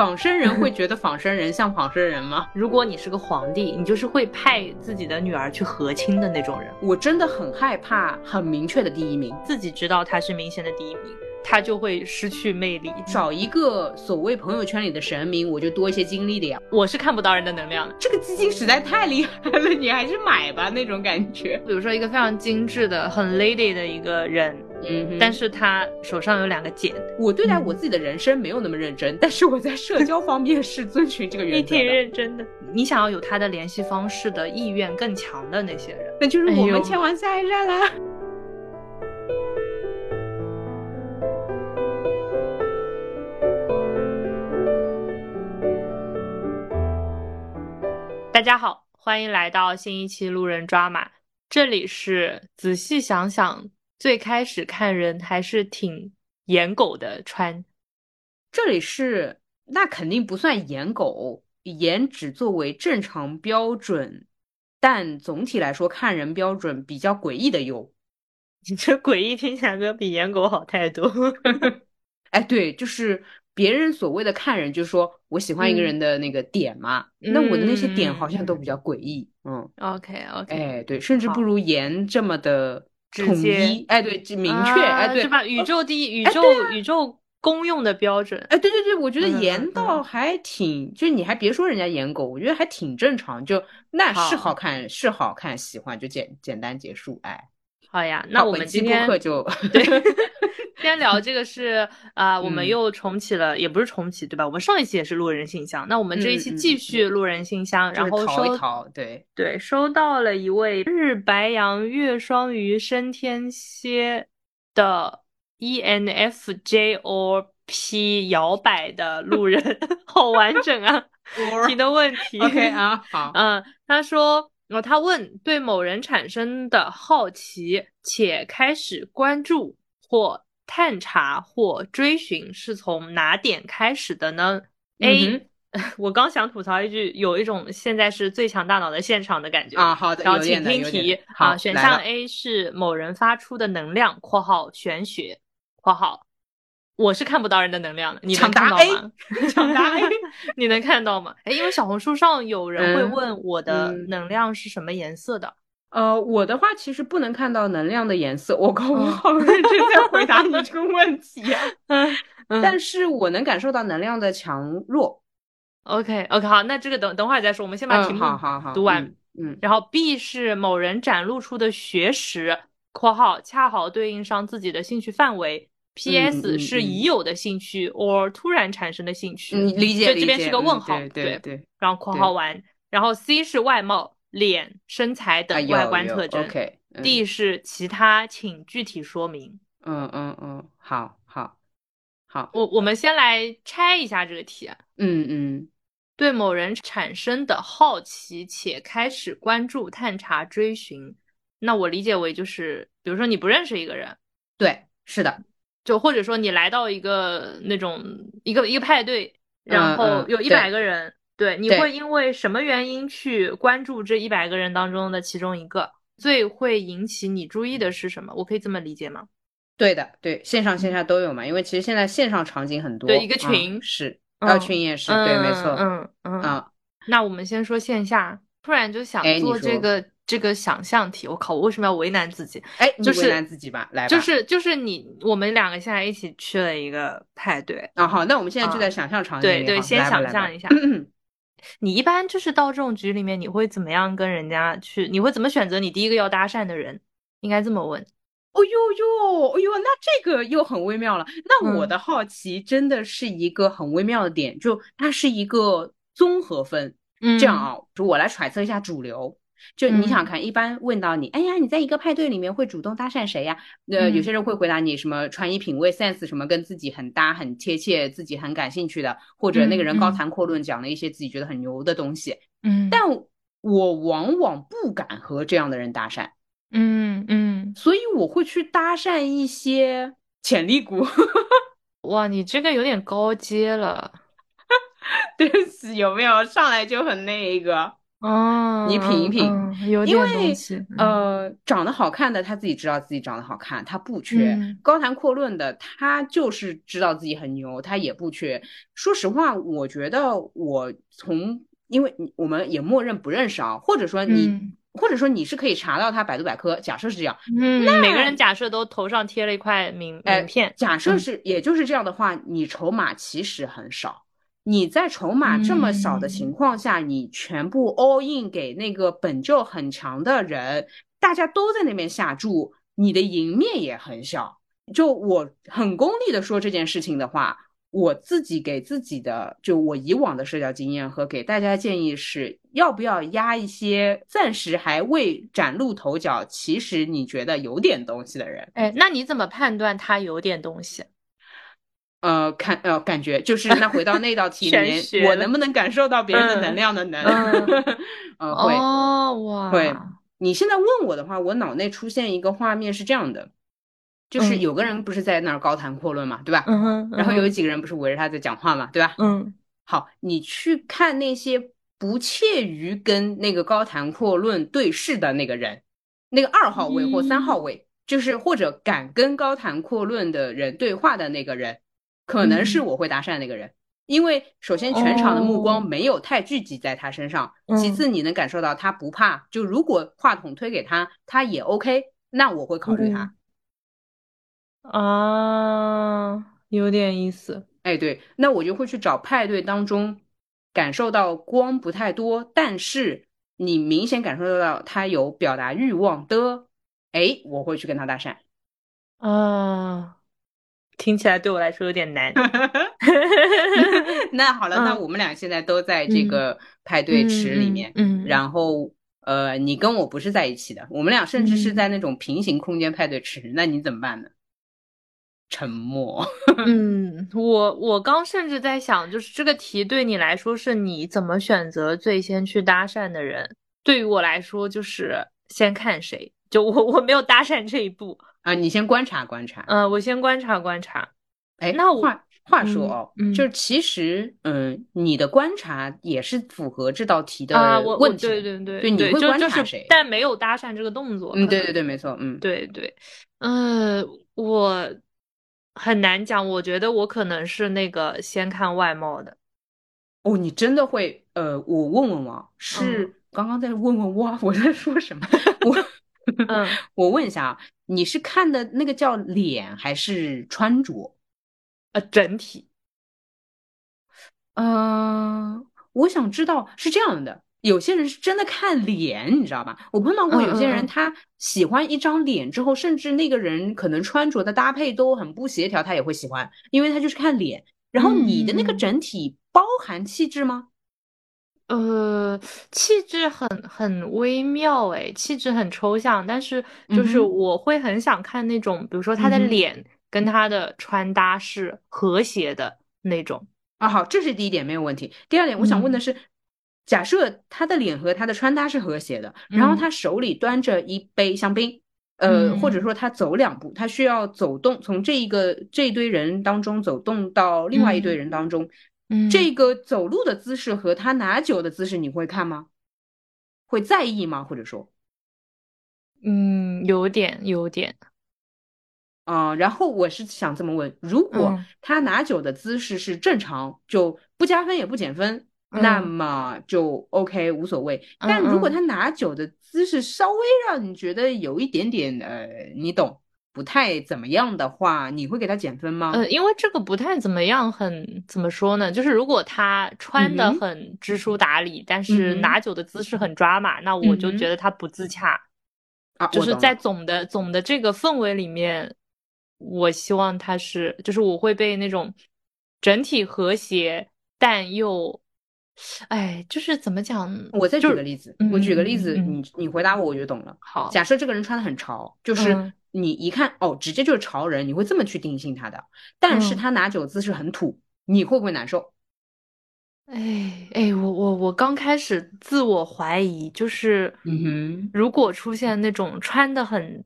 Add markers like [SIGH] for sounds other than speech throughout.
仿生人会 [LAUGHS] 觉得仿生人像仿生人吗？如果你是个皇帝，你就是会派自己的女儿去和亲的那种人。我真的很害怕很明确的第一名，自己知道他是明显的第一名，他就会失去魅力。找一个所谓朋友圈里的神明，我就多一些精力的呀。我是看不到人的能量的，这个基金实在太厉害了，你还是买吧那种感觉。比如说一个非常精致的、很 lady 的一个人。嗯，但是他手上有两个茧。我对待我自己的人生没有那么认真，[LAUGHS] 但是我在社交方面是遵循这个原则。你挺认真的。你想要有他的联系方式的意愿更强的那些人，那就是我们前往下一站啦。大家好，欢迎来到新一期路人抓马，这里是仔细想想。最开始看人还是挺颜狗的，穿这里是那肯定不算颜狗，颜只作为正常标准，但总体来说看人标准比较诡异的有。你这诡异听起来没有比颜狗好太多。[LAUGHS] 哎，对，就是别人所谓的看人，就是说我喜欢一个人的那个点嘛，那我的那些点好像都比较诡异。嗯，OK OK，哎，对，甚至不如颜这么的。统一，哎，对，明确，哎，对，是吧？宇宙第一，宇宙宇宙公用的标准，哎，对对对，我觉得颜倒还挺，就你还别说人家颜狗，我觉得还挺正常，就那是好看，是好看，喜欢就简简单结束，哎，好呀，那我们今天就对。[LAUGHS] 先聊这个是啊，我们又重启了，也不是重启，对吧？我们上一期也是路人信箱，那我们这一期继续路人信箱，然后收对对，收到了一位日白羊月双鱼升天蝎的 ENFJOP 摇摆的路人，[LAUGHS] 好完整啊，[LAUGHS] 提的问题。OK 啊，好，嗯，他说，哦，他问对某人产生的好奇且开始关注或。探查或追寻是从哪点开始的呢？A，[LAUGHS] 我刚想吐槽一句，有一种现在是最强大脑的现场的感觉啊。好的，然后请听题。啊，选项 A 是某人发出的能量（括号玄学）（括号），我是看不到人的能量的，你能看到吗？抢答 [LAUGHS] A，你能看到吗？哎，因为小红书上有人会问我的能量是什么颜色的。呃，我的话其实不能看到能量的颜色，我靠，我好认真在回答你这个问题啊。[LAUGHS] 嗯，但是我能感受到能量的强弱。OK，OK，好，那这个等等会儿再说，我们先把题目读完。嗯，然后 B 是某人展露出的学识（括号恰好对应上自己的兴趣范围）。PS 是已有的兴趣 or 突然产生的兴趣。嗯，理解理解。这边是个问号，对对。然后括号完，然后 C 是外貌。脸、身材等外观特征。OK，D 是其他，请具体说明。嗯嗯嗯，好好好，我我们先来拆一下这个题。嗯嗯，对某人产生的好奇且开始关注、探查、追寻，那我理解为就是，比如说你不认识一个人，对，是的，就或者说你来到一个那种一个一个派对，然后有一百个人。对，你会因为什么原因去关注这一百个人当中的其中一个？最会引起你注意的是什么？我可以这么理解吗？对的，对，线上线下都有嘛。因为其实现在线上场景很多，对，一个群是，二群也是，对，没错，嗯嗯啊。那我们先说线下，突然就想做这个这个想象题。我靠，我为什么要为难自己？哎，就是为难自己吧，来，就是就是你，我们两个现在一起去了一个派对啊。好，那我们现在就在想象场景里，对对，先想象一下。[CLEARS THROAT] 你一般就是到这种局里面，你会怎么样跟人家去？你会怎么选择你第一个要搭讪的人？应该这么问。哦呦呦，哦呦，那这个又很微妙了。那我的好奇真的是一个很微妙的点，就它是一个综合分。这样啊，就我来揣测一下主流。就你想看，一般问到你，哎呀，你在一个派对里面会主动搭讪谁呀？呃，有些人会回答你什么穿衣品味、sense 什么跟自己很搭、很贴切、自己很感兴趣的，或者那个人高谈阔论讲了一些自己觉得很牛的东西。嗯，但我往往不敢和这样的人搭讪。嗯嗯，所以我会去搭讪一些潜力股。[LAUGHS] 哇，你这个有点高阶了。[LAUGHS] 对不起，有没有上来就很那个？哦，你品一品，有点东西。呃，长得好看的他自己知道自己长得好看，他不缺；高谈阔论的他就是知道自己很牛，他也不缺。说实话，我觉得我从，因为我们也默认不认识啊，或者说你，或者说你是可以查到他百度百科，假设是这样。嗯，每个人假设都头上贴了一块名名片，假设是，也就是这样的话，你筹码其实很少。你在筹码这么少的情况下，你全部 all in 给那个本就很强的人，大家都在那边下注，你的赢面也很小。就我很功利的说这件事情的话，我自己给自己的，就我以往的社交经验和给大家建议是，要不要压一些暂时还未崭露头角，其实你觉得有点东西的人。哎，那你怎么判断他有点东西？呃，看呃，感觉就是那回到那道题里面，我能不能感受到别人的能量的能？嗯，会哦哇，会。你现在问我的话，我脑内出现一个画面是这样的，就是有个人不是在那儿高谈阔论嘛，对吧？嗯哼。然后有几个人不是围着他在讲话嘛，对吧？嗯。好，你去看那些不怯于跟那个高谈阔论对视的那个人，那个二号位或三号位，就是或者敢跟高谈阔论的人对话的那个人。可能是我会搭讪那个人，因为首先全场的目光没有太聚集在他身上，其次你能感受到他不怕，就如果话筒推给他，他也 OK，那我会考虑他。啊，有点意思。哎，对，那我就会去找派对当中感受到光不太多，但是你明显感受得到他有表达欲望的，哎，我会去跟他搭讪。啊。听起来对我来说有点难。[LAUGHS] 那好了，那我们俩现在都在这个派对池里面，嗯，然后呃，你跟我不是在一起的，我们俩甚至是在那种平行空间派对池，那你怎么办呢？沉默。嗯，[LAUGHS] 我我刚甚至在想，就是这个题对你来说是你怎么选择最先去搭讪的人？对于我来说，就是先看谁，就我我没有搭讪这一步。啊，你先观察观察。嗯，我先观察观察。哎，那话话说哦，就是其实，嗯，你的观察也是符合这道题的问题。对对对，对，你会观察谁？但没有搭讪这个动作。嗯，对对对，没错。嗯，对对。嗯，我很难讲。我觉得我可能是那个先看外貌的。哦，你真的会？呃，我问问我，是刚刚在问问哇我在说什么？[LAUGHS] 我。嗯，[LAUGHS] 我问一下啊，你是看的那个叫脸还是穿着？呃，整体。嗯，我想知道是这样的，有些人是真的看脸，你知道吧？我碰到过有些人，他喜欢一张脸之后，甚至那个人可能穿着的搭配都很不协调，他也会喜欢，因为他就是看脸。然后你的那个整体包含气质吗？呃，气质很很微妙诶，气质很抽象，但是就是我会很想看那种，比如说他的脸跟他的穿搭是和谐的那种啊。好，这是第一点没有问题。第二点，我想问的是，假设他的脸和他的穿搭是和谐的，然后他手里端着一杯香槟，呃，或者说他走两步，他需要走动，从这一个这一堆人当中走动到另外一堆人当中。这个走路的姿势和他拿酒的姿势，你会看吗？会在意吗？或者说，嗯，有点，有点。啊，然后我是想这么问：如果他拿酒的姿势是正常，就不加分也不减分，那么就 OK 无所谓。但如果他拿酒的姿势稍微让你觉得有一点点呃，你懂？不太怎么样的话，你会给他减分吗？呃，因为这个不太怎么样，很怎么说呢？就是如果他穿的很知书达理，但是拿酒的姿势很抓马，那我就觉得他不自洽。啊，就是在总的总的这个氛围里面，我希望他是，就是我会被那种整体和谐，但又，哎，就是怎么讲？我再举个例子，我举个例子，你你回答我，我就懂了。好，假设这个人穿的很潮，就是。你一看哦，直接就是潮人，你会这么去定性他的。但是他拿酒姿势很土，你会不会难受？哎哎，我我我刚开始自我怀疑，就是，嗯哼，如果出现那种穿的很，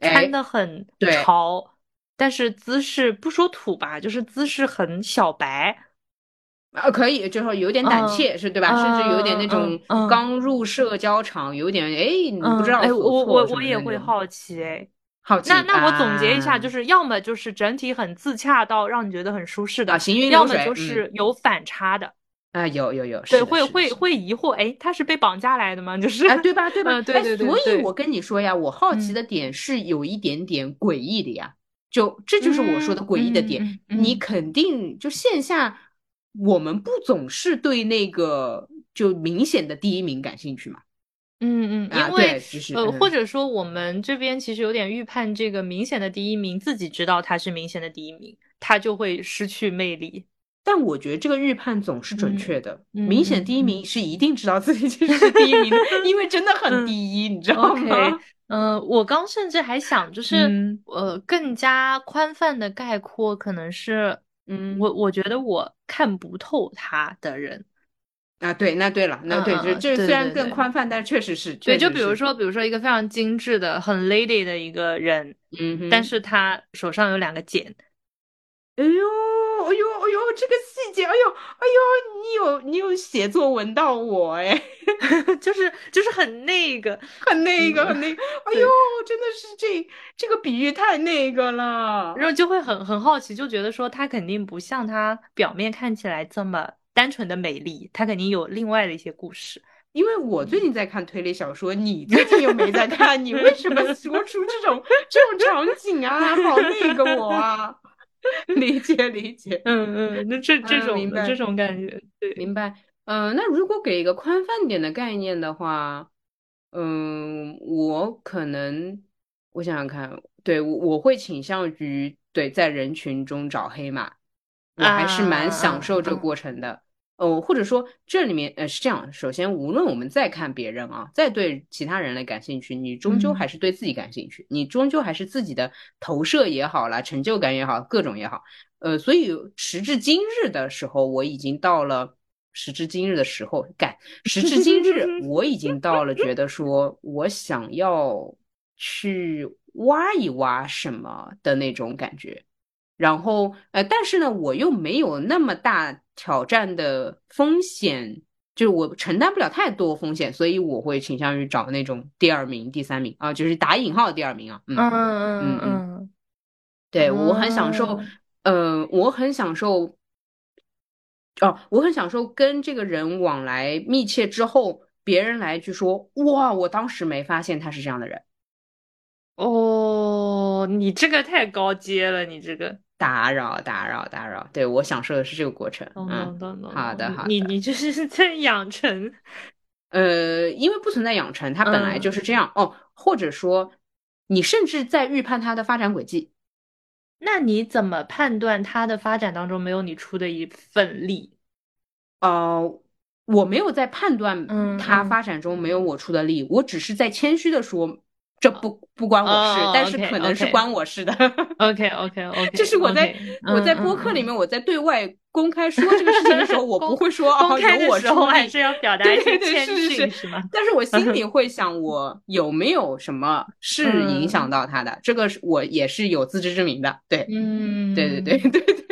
穿的很潮，但是姿势不说土吧，就是姿势很小白，啊，可以，就是有点胆怯，是对吧？甚至有点那种刚入社交场，有点哎，你不知道哎，我我我也会好奇哎，好。那那我总结一下，就是要么就是整体很自洽到让你觉得很舒适的，行云要么就是有反差的。啊，有有有，对，会会会疑惑，哎，他是被绑架来的吗？就是，哎，对吧？对吧？对对对。所以我跟你说呀，我好奇的点是有一点点诡异的呀，就这就是我说的诡异的点。你肯定就线下，我们不总是对那个就明显的第一名感兴趣嘛？嗯嗯，因为呃，或者说我们这边其实有点预判，这个明显的第一名自己知道他是明显的第一名，他就会失去魅力。但我觉得这个预判总是准确的，明显第一名是一定知道自己就是第一名的，因为真的很第一，你知道吗？嗯，[LAUGHS] 我刚甚至还想，就是呃，更加宽泛的概括，可能是，嗯，我我觉得我看不透他的人啊，对，那对了，那对，就这虽然更宽泛，但确实是，对，就比如说，比如说一个非常精致的、很 lady 的一个人，嗯，但是他手上有两个茧，哎呦。哎呦哎呦，这个细节，哎呦哎呦，你有你有写作文到我哎，[LAUGHS] 就是就是很那个，[LAUGHS] 很那个，很那个，哎呦，真的是这这个比喻太那个了，然后。就会很很好奇，就觉得说他肯定不像他表面看起来这么单纯的美丽，它肯定有另外的一些故事。因为我最近在看推理小说，你最近又没在看，你为什么 [LAUGHS] 说出这种这种场景啊？好那个我啊！理 [LAUGHS] 解理解，嗯嗯，那这这种这种感觉，对，明白。嗯，那如果给一个宽泛点的概念的话，嗯，我可能我想想看，对我我会倾向于对在人群中找黑马，我还是蛮享受这个过程的。哦，或者说这里面呃是这样，首先无论我们再看别人啊，再对其他人类感兴趣，你终究还是对自己感兴趣，你终究还是自己的投射也好啦，成就感也好，各种也好，呃，所以时至今日的时候，我已经到了时至今日的时候，感时至今日，我已经到了觉得说我想要去挖一挖什么的那种感觉。然后，呃，但是呢，我又没有那么大挑战的风险，就是我承担不了太多风险，所以我会倾向于找那种第二名、第三名啊，就是打引号的第二名啊。嗯嗯嗯嗯，对我很享受，呃，我很享受，哦，我很享受跟这个人往来密切之后，别人来去说，哇，我当时没发现他是这样的人。哦，你这个太高阶了，你这个。打扰打扰打扰，对我享受的是这个过程。嗯，好的好的。你你就是 [LAUGHS] 在养成，呃，因为不存在养成，它本来就是这样哦。或者说，你甚至在预判它的发展轨迹。那你怎么判断它的发展当中没有你出的一份力？呃，我没有在判断它发展中没有我出的力，我只是在谦虚的说。这不不关我事，但是可能是关我事的。OK OK [LAUGHS] OK，就是我在我在播客里面，我在对外公开说这个事情的时候，[LAUGHS] 我不会说哦，有我时候还是要表达一些谦逊，是吗？但是我心里 [LAUGHS] 会想，我有没有什么是影响到他的？这个是我也是有自知之明的。对，嗯，对对对对对，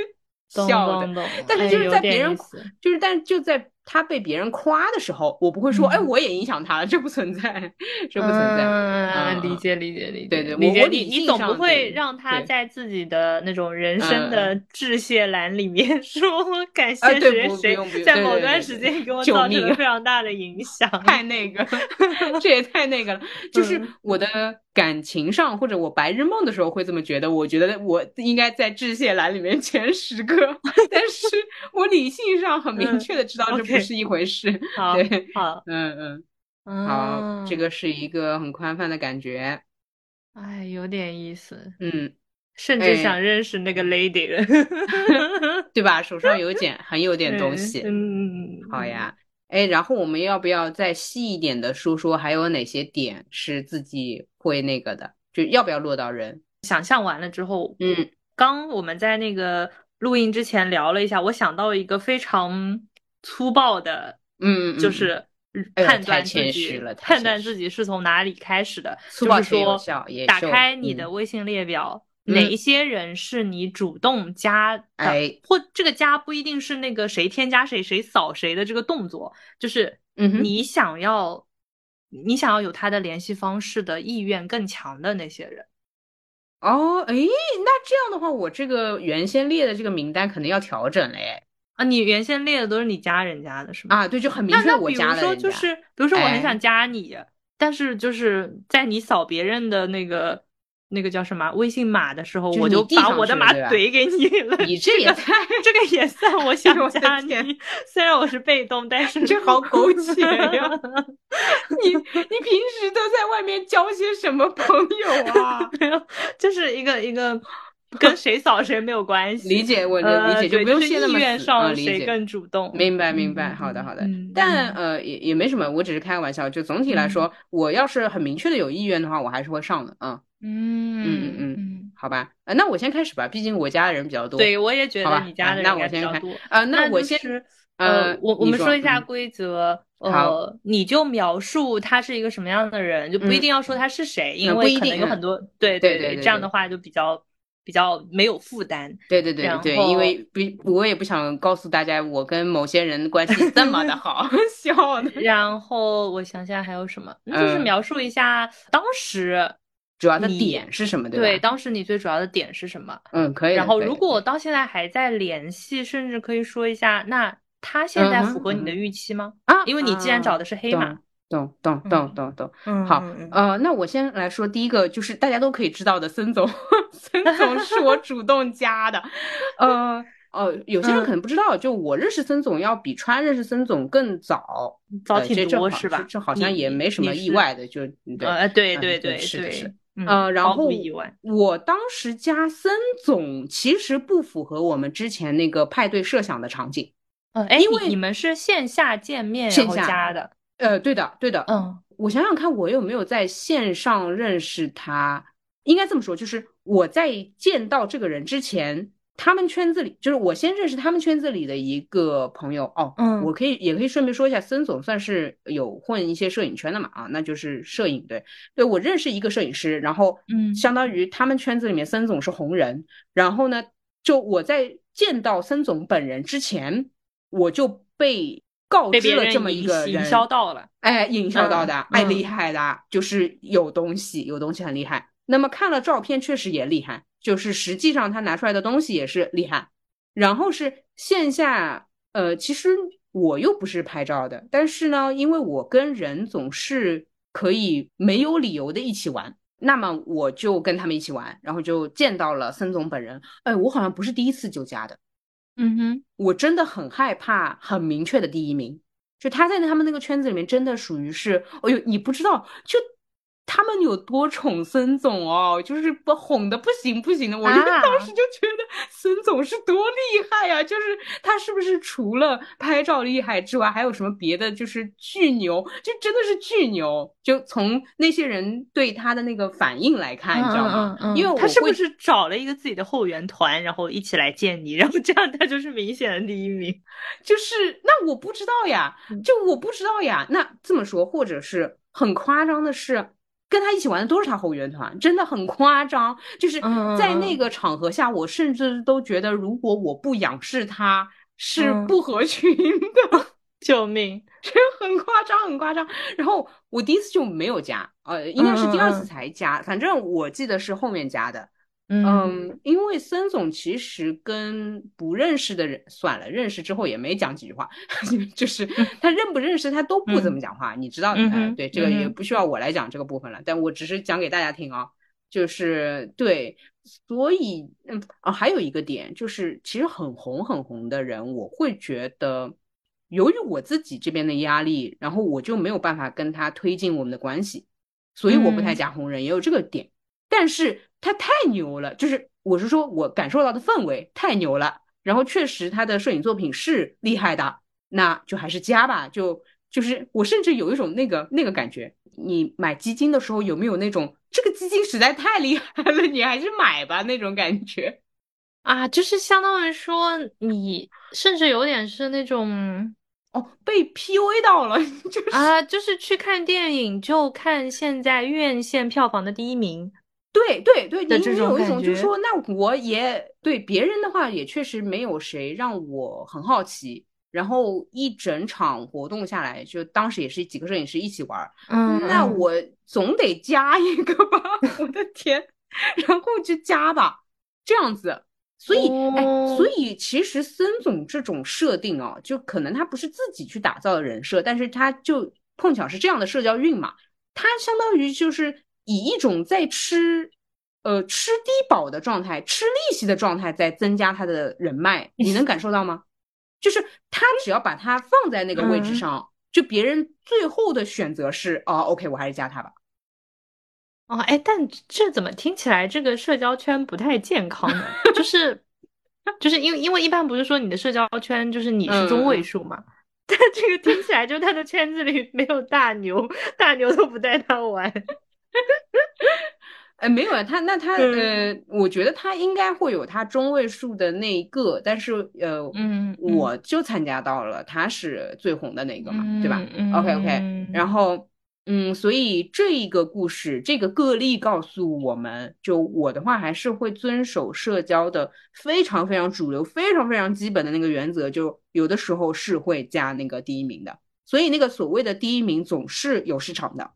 笑的，但是就是在别人就是，但就在。他被别人夸的时候，我不会说，哎，我也影响他了，这不存在，这不存在。嗯，理解理解理解。对对，理解你你总不会让他在自己的那种人生的致谢栏里面 [LAUGHS] 说感谢谁谁谁，在某段时间给我造成了非常大的影响。[LAUGHS] 太那个，[LAUGHS] 这也太那个了。就是我的感情上，或者我白日梦的时候会这么觉得，我觉得我应该在致谢栏里面前十个，但是我理性上很明确的知道这。不是一回事，[LAUGHS] 对，好，嗯嗯，好，这个是一个很宽泛的感觉，哎，有点意思，嗯，甚至想认识那个 lady 了，对吧？手上有 [LAUGHS] 点，很有点东西，嗯，好呀，哎，然后我们要不要再细一点的说说，还有哪些点是自己会那个的？就要不要落到人？想象完了之后，嗯，刚我们在那个录音之前聊了一下，我想到一个非常。粗暴的，嗯，就是判断自己，判断自己是从哪里开始的，就是说，打开你的微信列表，哪一些人是你主动加的？哎，或这个加不一定是那个谁添加谁谁扫谁的这个动作，就是你想要你想要有他的联系方式的意愿更强的那些人。哦，哎，那这样的话，我这个原先列的这个名单可能要调整嘞。啊，你原先列的都是你加人家的是吗？啊，对，就很明确我加了。比如说，就是比如说，我很想加你，但是就是在你扫别人的那个。那个叫什么微信码的时候，我就把我的码怼给你了。你这也太这个也算我 [LAUGHS] 想加你，虽然我是被动，但是这好苟且呀！[LAUGHS] 你你平时都在外面交些什么朋友啊？[LAUGHS] 没有，就是一个一个 [LAUGHS] 跟谁扫谁没有关系。理解我理解，就不用现在意愿上谁更主动。明白明白，好的好的。但呃也也没什么，我只是开个玩笑。就总体来说，我要是很明确的有意愿的话，我还是会上的啊。嗯嗯嗯，好吧，呃，那我先开始吧，毕竟我家的人比较多。对，我也觉得你家的人比较多。啊，那我先，呃，我我们说一下规则。呃，你就描述他是一个什么样的人，就不一定要说他是谁，因为可能有很多。对对对，这样的话就比较比较没有负担。对对对对，因为不，我也不想告诉大家我跟某些人关系这么的 [LAUGHS] 好，笑的。然后我想想还有什么，就是描述一下当时。主要的点是什么？对吧？对，当时你最主要的点是什么？嗯，可以。然后，如果我到现在还在联系，甚至可以说一下，那他现在符合你的预期吗？啊，因为你既然找的是黑马，懂懂懂懂懂。嗯，好，呃，那我先来说第一个，就是大家都可以知道的，孙总，孙总是我主动加的。呃，哦，有些人可能不知道，就我认识孙总要比川认识孙总更早，早挺多是吧？这好像也没什么意外的，就呃，对对对，是的是。呃，然后我当时加森总其实不符合我们之前那个派对设想的场景，嗯，因为你们是线下见面线下加的，呃，对的，对的，嗯，我想想看，我有没有在线上认识他？应该这么说，就是我在见到这个人之前。他们圈子里，就是我先认识他们圈子里的一个朋友哦，嗯，我可以也可以顺便说一下，森总算是有混一些摄影圈的嘛啊，那就是摄影对，对我认识一个摄影师，然后嗯，相当于他们圈子里面森总是红人，然后呢，就我在见到森总本人之前，我就被告知了这么一个人，营销到了，哎，营销到的，哎，厉害的，就是有东西，有东西很厉害。那么看了照片，确实也厉害。就是实际上他拿出来的东西也是厉害，然后是线下，呃，其实我又不是拍照的，但是呢，因为我跟人总是可以没有理由的一起玩，那么我就跟他们一起玩，然后就见到了森总本人。哎，我好像不是第一次就加的，嗯哼，我真的很害怕很明确的第一名，就他在他们那个圈子里面真的属于是，哎呦，你不知道就。他们有多宠孙总哦，就是不哄的不行不行的。我就当时就觉得孙总是多厉害呀，就是他是不是除了拍照厉害之外，还有什么别的？就是巨牛，就真的是巨牛。就从那些人对他的那个反应来看，你知道吗？因为他是不是找了一个自己的后援团，然后一起来见你，然后这样他就是明显的第一名。就是那我不知道呀，就我不知道呀。那这么说，或者是很夸张的是。跟他一起玩的都是他后援团，真的很夸张。就是在那个场合下，我甚至都觉得，如果我不仰视他，是不合群的。[LAUGHS] 救命！这很夸张，很夸张。然后我第一次就没有加，呃，应该是第二次才加。反正我记得是后面加的。嗯，因为森总其实跟不认识的人算了，认识之后也没讲几句话，[LAUGHS] 就是他认不认识他都不怎么讲话，你知道的。对，这个也不需要我来讲这个部分了，但我只是讲给大家听啊，就是对，所以嗯啊，还有一个点就是，其实很红很红的人，我会觉得，由于我自己这边的压力，然后我就没有办法跟他推进我们的关系，所以我不太加红人，也有这个点，但是。他太牛了，就是我是说，我感受到的氛围太牛了。然后确实他的摄影作品是厉害的，那就还是加吧。就就是我甚至有一种那个那个感觉，你买基金的时候有没有那种这个基金实在太厉害了，你还是买吧那种感觉啊？就是相当于说你甚至有点是那种哦被 PUA 到了，[LAUGHS] 就是啊，就是去看电影就看现在院线票房的第一名。对对对，的这种有一种就是说，那我也对别人的话，也确实没有谁让我很好奇。然后一整场活动下来，就当时也是几个摄影师一起玩，嗯，那我总得加一个吧，[LAUGHS] 我的天，然后就加吧，这样子。所以，哎，所以其实孙总这种设定啊，就可能他不是自己去打造的人设，但是他就碰巧是这样的社交运嘛，他相当于就是以一种在吃，呃，吃低保的状态，吃利息的状态，在增加他的人脉，你能感受到吗？就是他只要把他放在那个位置上，就别人最后的选择是，哦，OK，我还是加他吧。哦，哎，但这怎么听起来这个社交圈不太健康呢？就 [LAUGHS] 是，就是因为因为一般不是说你的社交圈就是你是中位数嘛？[LAUGHS] 但这个听起来就他的圈子里没有大牛，大牛都不带他玩。[LAUGHS] 哎，没有啊，他那他呃，我觉得他应该会有他中位数的那一个，但是呃，嗯，我就参加到了他是最红的那个嘛，对吧？OK OK，然后。嗯，所以这一个故事，这个个例告诉我们，就我的话还是会遵守社交的非常非常主流、非常非常基本的那个原则，就有的时候是会加那个第一名的。所以那个所谓的第一名总是有市场的。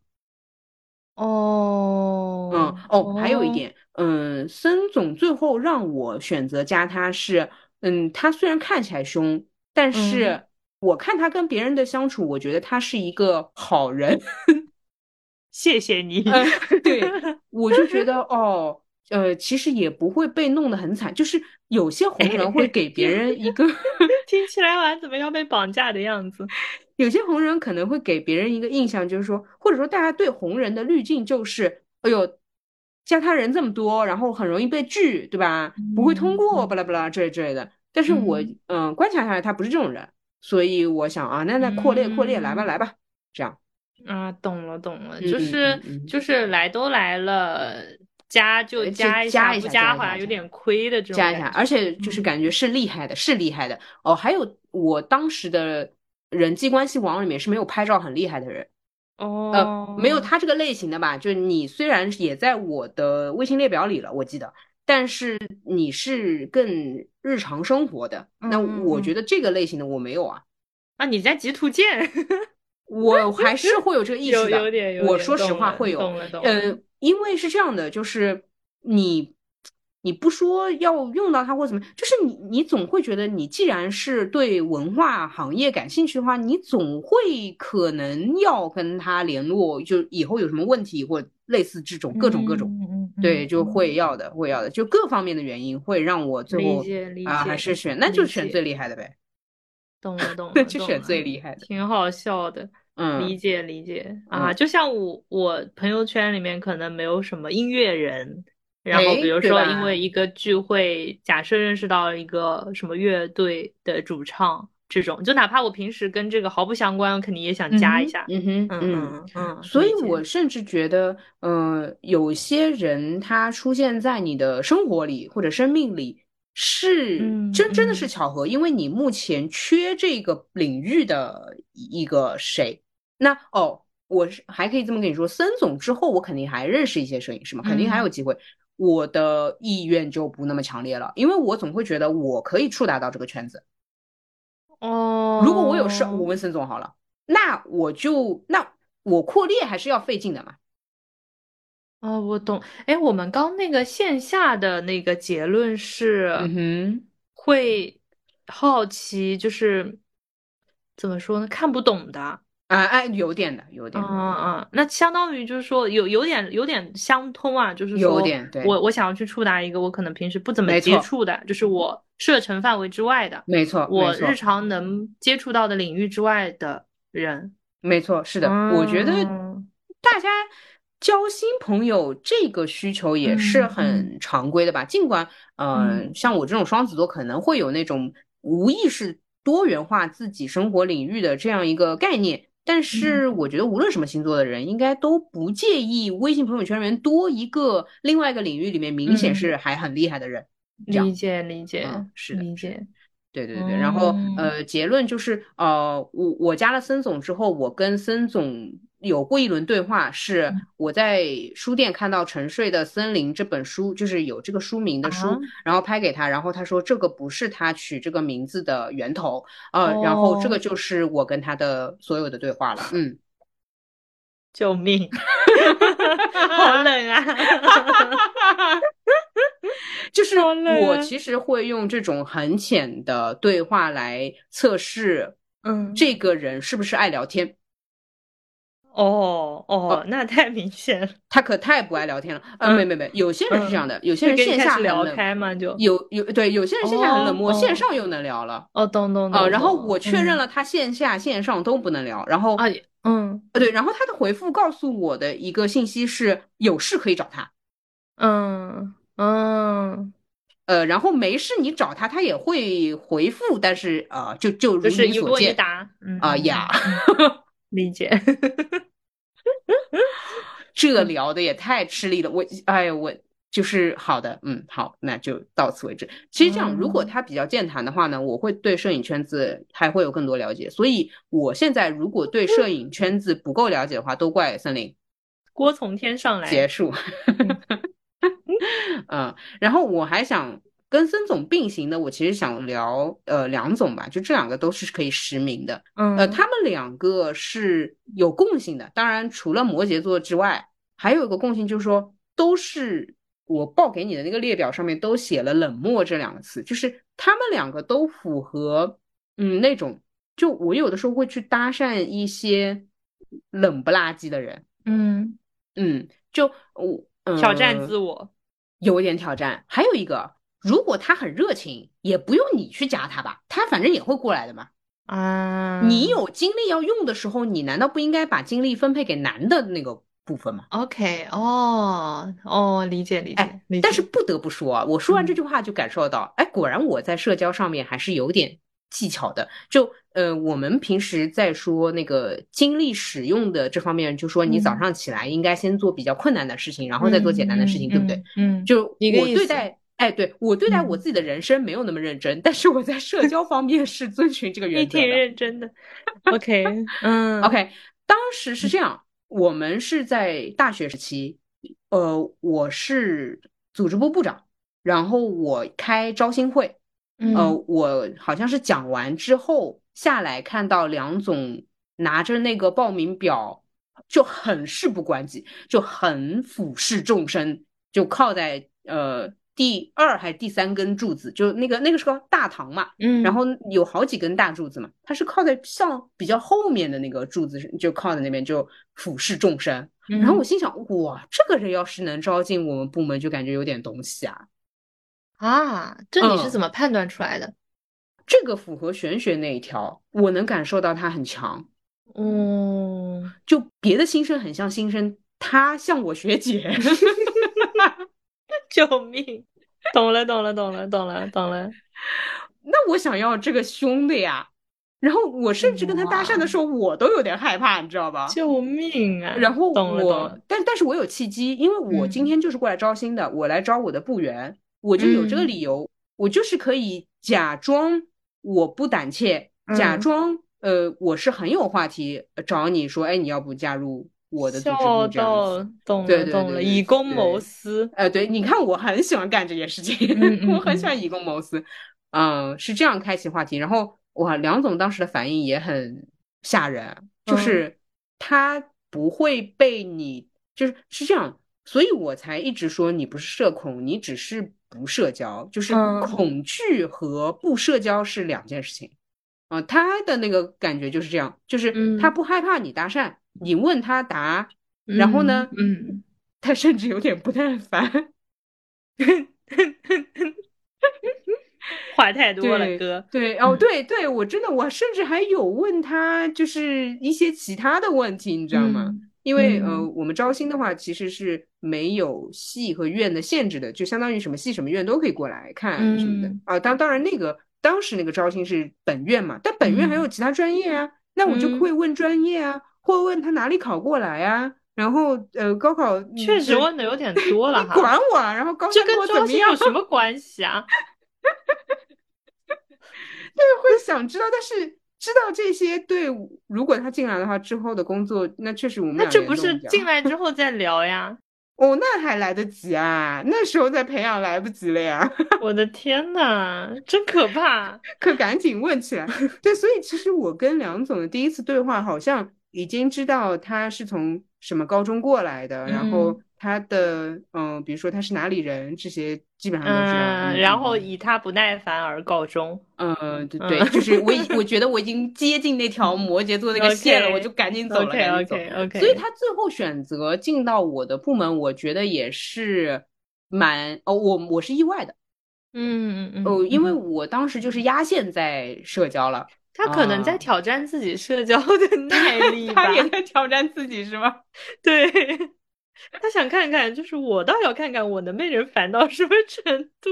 哦，嗯，哦，还有一点，嗯，森总最后让我选择加他是，嗯，他虽然看起来凶，但是。我看他跟别人的相处，我觉得他是一个好人。[LAUGHS] 谢谢你。对，[LAUGHS] 我就觉得哦，呃，其实也不会被弄得很惨。就是有些红人会给别 [LAUGHS] 人一个 [LAUGHS] 听起来好像怎么要被绑架的样子。有些红人可能会给别人一个印象，就是说，或者说大家对红人的滤镜就是，哎呦，加他人这么多，然后很容易被拒，对吧？不会通过，巴拉巴拉这之类的。但是我嗯，观察下来，他不是这种人。所以我想啊，那那扩列扩列来吧来吧，这样啊，懂了懂了，就是就是来都来了，加就加一下，不加好像有点亏的这种。加一下，而且就是感觉是厉害的，是厉害的哦。还有我当时的人际关系网里面是没有拍照很厉害的人哦，呃，没有他这个类型的吧？就你虽然也在我的微信列表里了，我记得。但是你是更日常生活的，那我觉得这个类型的我没有啊。啊，你在极图鉴，[LAUGHS] 我 [LAUGHS] 还是会有这个意识的。有点，我说实话会有。嗯，因为是这样的，就是你。你不说要用到它或怎么，就是你你总会觉得，你既然是对文化行业感兴趣的话，你总会可能要跟他联络，就以后有什么问题或类似这种各种各种，对，就会要的，会要的，就各方面的原因会让我最后啊还是选，那就选最厉害的呗。懂了懂了，[LAUGHS] 就选最厉害的，挺好笑的。嗯，理解理解啊，就像我我朋友圈里面可能没有什么音乐人。然后比如说，因为一个聚会，假设认识到一个什么乐队的主唱，这种就哪怕我平时跟这个毫不相关，我肯定也想加一下。嗯哼，嗯嗯。所以我甚至觉得，呃，有些人他出现在你的生活里或者生命里，是真真的是巧合，因为你目前缺这个领域的一个谁。那哦，我是还可以这么跟你说，森总之后，我肯定还认识一些摄影师嘛，肯定还有机会。我的意愿就不那么强烈了，因为我总会觉得我可以触达到这个圈子。哦，如果我有事，我问孙总好了，那我就那我扩列还是要费劲的嘛。哦，我懂。哎，我们刚那个线下的那个结论是，嗯哼，会好奇，就是怎么说呢？看不懂的。啊哎，有点的，有点的。嗯嗯，那相当于就是说有有点有点相通啊，就是说，有点。对。我我想要去触达一个我可能平时不怎么接触的，就是我射程范围之外的。没错。我日常能接触到的领域之外的人。没错，是的。我觉得大家交新朋友这个需求也是很常规的吧？尽管，嗯，像我这种双子座可能会有那种无意识多元化自己生活领域的这样一个概念。但是我觉得，无论什么星座的人，应该都不介意微信朋友圈里面多一个另外一个领域里面明显是还很厉害的人。理解理解，是的，理解。对对对然后呃，结论就是呃，我我加了森总之后，我跟森总有过一轮对话，是我在书店看到《沉睡的森林》这本书，就是有这个书名的书，然后拍给他，然后他说这个不是他取这个名字的源头，呃，然后这个就是我跟他的所有的对话了，嗯，[LAUGHS] 救命，[LAUGHS] 好冷啊，[LAUGHS] 就是我其实会用这种很浅的对话来测试，嗯，这个人是不是爱聊天。哦哦，那太明显了，[LAUGHS] 他可太不爱聊天了。啊，没没没，有些人是这样的，有些人线下聊开嘛？就有有对，有些人线下很冷漠，线上又能聊了。哦，懂懂懂。呃，然后我确认了他线下线上都不能聊，然后啊，嗯，呃对，然后他的回复告诉我的一个信息是有事可以找他。嗯嗯，呃，然后没事你找他，他也会回复，但是呃，就就如你所见啊呀。[LAUGHS] 理解，[LAUGHS] 这聊的也太吃力了。我，哎呀，我就是好的，嗯，好，那就到此为止。其实这样，如果他比较健谈的话呢，我会对摄影圈子还会有更多了解。所以我现在如果对摄影圈子不够了解的话，都怪森林，锅从天上来。结束。[LAUGHS] 嗯，然后我还想。跟孙总并行的，我其实想聊呃梁总吧，就这两个都是可以实名的，嗯，呃，他们两个是有共性的，当然除了摩羯座之外，还有一个共性就是说，都是我报给你的那个列表上面都写了冷漠这两个词，就是他们两个都符合，嗯，那种就我有的时候会去搭讪一些冷不拉几的人，嗯。嗯，就我挑战自我，有一点挑战，还有一个。如果他很热情，也不用你去加他吧，他反正也会过来的嘛。啊，你有精力要用的时候，你难道不应该把精力分配给男的那个部分吗？OK，哦哦，理解理解。但是不得不说啊，我说完这句话就感受到，哎，果然我在社交上面还是有点技巧的。就呃，我们平时在说那个精力使用的这方面，就说你早上起来应该先做比较困难的事情，然后再做简单的事情，对不对？嗯，就我对待。哎，对我对待我自己的人生没有那么认真，但是我在社交方面是遵循这个原则的。你挺认真的。OK，[LAUGHS] 嗯，OK，当时是这样，我们是在大学时期，呃，我是组织部部长，然后我开招新会，呃，我好像是讲完之后下来看到梁总拿着那个报名表，就很事不关己，就很俯视众生，就靠在呃。第二还是第三根柱子，就那个那个是个大堂嘛，嗯，然后有好几根大柱子嘛，它是靠在像比较后面的那个柱子，就靠在那边就俯视众生。然后我心想，哇，这个人要是能招进我们部门，就感觉有点东西啊。啊，这你是怎么判断出来的？这个符合玄学那一条，我能感受到他很强。嗯，就别的新生很像新生，他像我学姐。[LAUGHS] 救命！懂了，懂了，懂了，懂了，懂了。那我想要这个凶的呀。然后我甚至跟他搭讪的时候，我都有点害怕，你知道吧？救命啊！然后我，但但是我有契机，因为我今天就是过来招新的，我来招我的部员，我就有这个理由，我就是可以假装我不胆怯，假装呃我是很有话题找你说，哎，你要不加入？我的组织部这样懂了懂了，以公谋私。呃，对，你看我很喜欢干这件事情，我很喜欢以公谋私。嗯，是这样开启话题。然后哇，梁总当时的反应也很吓人，就是他不会被你，就是是这样，所以我才一直说你不是社恐，你只是不社交，就是恐惧和不社交是两件事情。啊，他的那个感觉就是这样，就是他不害怕你搭讪。你问他答，然后呢？嗯，[LAUGHS] 他甚至有点不耐烦，[LAUGHS] 话太多了，哥。对，哦，对对，我真的，我甚至还有问他，就是一些其他的问题，你知道吗？因为呃，我们招新的话，其实是没有系和院的限制的，就相当于什么系什么院都可以过来看什么的啊。当当然，那个当时那个招新是本院嘛，但本院还有其他专业啊，那我就会问专业啊。会问他哪里考过来呀？然后呃，高考确实问的有点 [LAUGHS] 多了哈。管我，然后高这跟招新有什么关系啊？对，[LAUGHS] 会想知道，但是知道这些，对，如果他进来的话，之后的工作，那确实我们那这不是进来之后再聊呀？[LAUGHS] 哦，那还来得及啊，那时候再培养来不及了呀！我的天呐，真可怕！可赶紧问起来。对，所以其实我跟梁总的第一次对话，好像已经知道他是从什么高中过来的，然后。他的嗯，比如说他是哪里人，这些基本上都知道。嗯，然后以他不耐烦而告终。嗯，对对，就是我已我觉得我已经接近那条摩羯座那个线了，我就赶紧走了，赶紧走。OK，所以他最后选择进到我的部门，我觉得也是蛮哦，我我是意外的。嗯嗯嗯。哦，因为我当时就是压线在社交了。他可能在挑战自己社交的 [LAUGHS] 耐力吧。他也在挑战自己是吗？对。他想看看，就是我倒要看看我能被人烦到什么程度，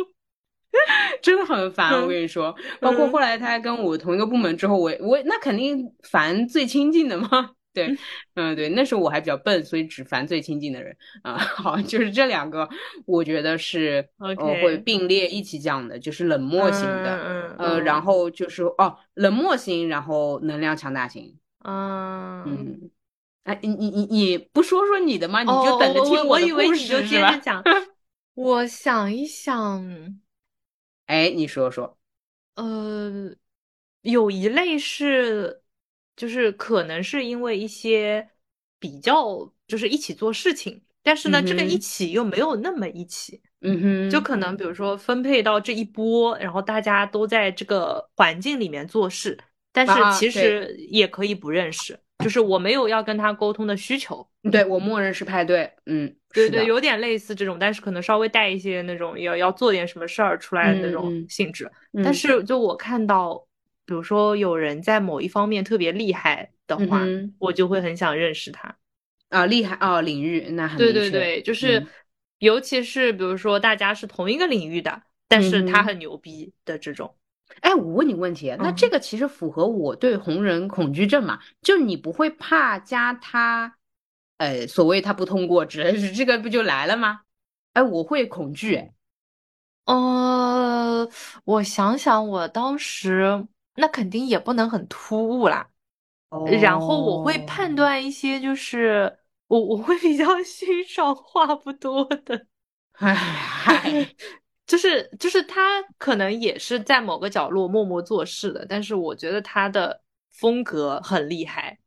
[LAUGHS] 真的很烦。我跟你说，包括后来他跟我同一个部门之后，我我那肯定烦最亲近的嘛。对，嗯，对，那时候我还比较笨，所以只烦最亲近的人啊。好，就是这两个，我觉得是我会并列一起讲的，就是冷漠型的，呃，然后就是哦，冷漠型，然后能量强大型，嗯嗯。哎，你你你你不说说你的吗？你就等着听我的故事是吧？我想一想，哎，你说说。呃，有一类是，就是可能是因为一些比较，就是一起做事情，但是呢，这个一起又没有那么一起。嗯哼，就可能比如说分配到这一波，然后大家都在这个环境里面做事，但是其实也可以不认识。就是我没有要跟他沟通的需求，对我默认是派对，嗯，对对，有点类似这种，但是可能稍微带一些那种要要做点什么事儿出来的那种性质。但是就我看到，比如说有人在某一方面特别厉害的话，我就会很想认识他。啊，厉害啊，领域那很对对对，就是尤其是比如说大家是同一个领域的，但是他很牛逼的这种。哎，我问你问题，那这个其实符合我对红人恐惧症嘛？就你不会怕加他，呃，所谓他不通过，只这个不就来了吗？哎，我会恐惧。哎，呃，我想想，我当时那肯定也不能很突兀啦。哦。然后我会判断一些，就是我我会比较 [LAUGHS] 欣赏话不多的。[LAUGHS] 就是就是他可能也是在某个角落默默做事的，但是我觉得他的风格很厉害。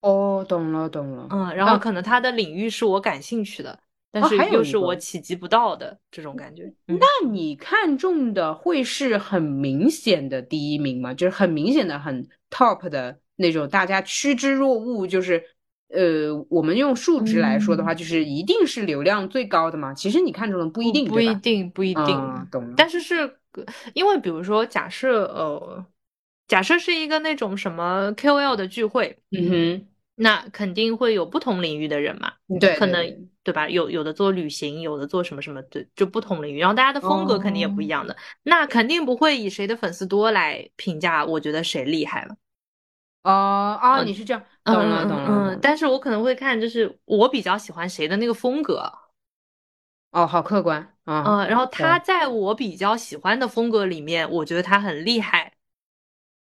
哦，懂了懂了。嗯，然后可能他的领域是我感兴趣的，但是又是我企及不到的这种感觉。那你看中的会是很明显的第一名吗？就是很明显的很 top 的那种，大家趋之若鹜，就是。呃，我们用数值来说的话，就是一定是流量最高的嘛？其实你看中的不一定，不一定，不一定，懂了。但是是因为，比如说，假设呃，假设是一个那种什么 KOL 的聚会，嗯哼，那肯定会有不同领域的人嘛，对，可能对吧？有有的做旅行，有的做什么什么，对，就不同领域，然后大家的风格肯定也不一样的，那肯定不会以谁的粉丝多来评价，我觉得谁厉害了。哦哦，你是这样，懂了懂了。嗯，但是我可能会看，就是我比较喜欢谁的那个风格。哦，好客观啊。嗯，然后他在我比较喜欢的风格里面，我觉得他很厉害。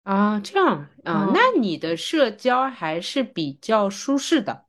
啊，这样啊，那你的社交还是比较舒适的。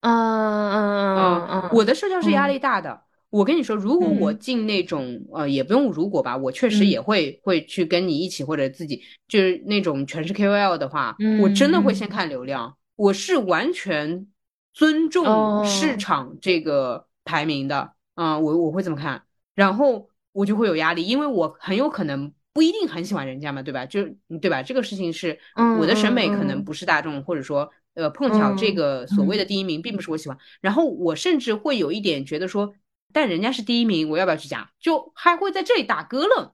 嗯嗯嗯嗯，我的社交是压力大的。我跟你说，如果我进那种呃，也不用如果吧，我确实也会会去跟你一起或者自己，就是那种全是 KOL 的话，我真的会先看流量。我是完全尊重市场这个排名的，啊，我我会这么看，然后我就会有压力，因为我很有可能不一定很喜欢人家嘛，对吧？就对吧？这个事情是我的审美可能不是大众，或者说呃碰巧这个所谓的第一名并不是我喜欢，然后我甚至会有一点觉得说。但人家是第一名，我要不要去加？就还会在这里打咯楞，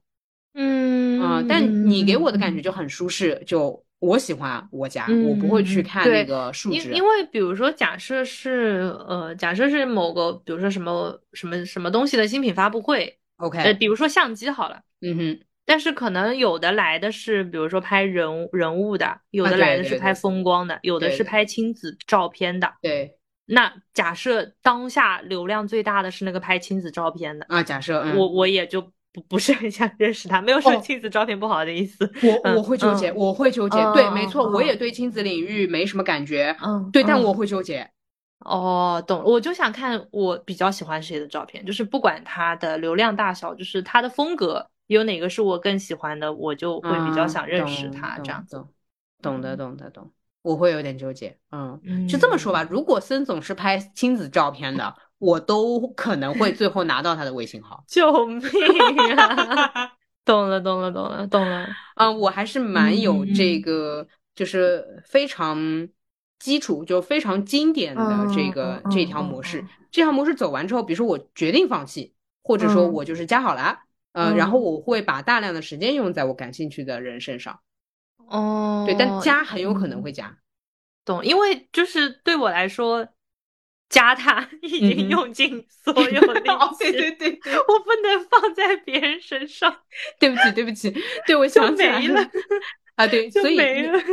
嗯啊，但你给我的感觉就很舒适，就我喜欢我加，我不会去看那个数值。因因为比如说，假设是呃，假设是某个，比如说什么什么什么东西的新品发布会，OK，呃，比如说相机好了，嗯哼，但是可能有的来的是，比如说拍人人物的，有的来的是拍风光的，有的是拍亲子照片的，对。那假设当下流量最大的是那个拍亲子照片的啊，假设我我也就不不是很想认识他，没有说亲子照片不好的意思。我我会纠结，我会纠结。对，没错，我也对亲子领域没什么感觉。嗯，对，但我会纠结。哦，懂。我就想看我比较喜欢谁的照片，就是不管他的流量大小，就是他的风格有哪个是我更喜欢的，我就会比较想认识他这样子。懂的，懂的，懂。我会有点纠结。嗯，就这么说吧，如果森总是拍亲子照片的。我都可能会最后拿到他的微信号，[LAUGHS] 救命啊！[LAUGHS] 懂了，懂了，懂了，懂了。[LAUGHS] 嗯，我还是蛮有这个，就是非常基础，就非常经典的这个这条模式。这条模式走完之后，比如说我决定放弃，或者说我就是加好了，嗯，然后我会把大量的时间用在我感兴趣的人身上。哦，对，但加很有可能会加，懂？因为就是对我来说。加他 [LAUGHS] 已经用尽所有 [LAUGHS] 力气，对对对，我不能放在别人身上。对不起，对不起，对我 [LAUGHS] 想起来了。啊，对，所以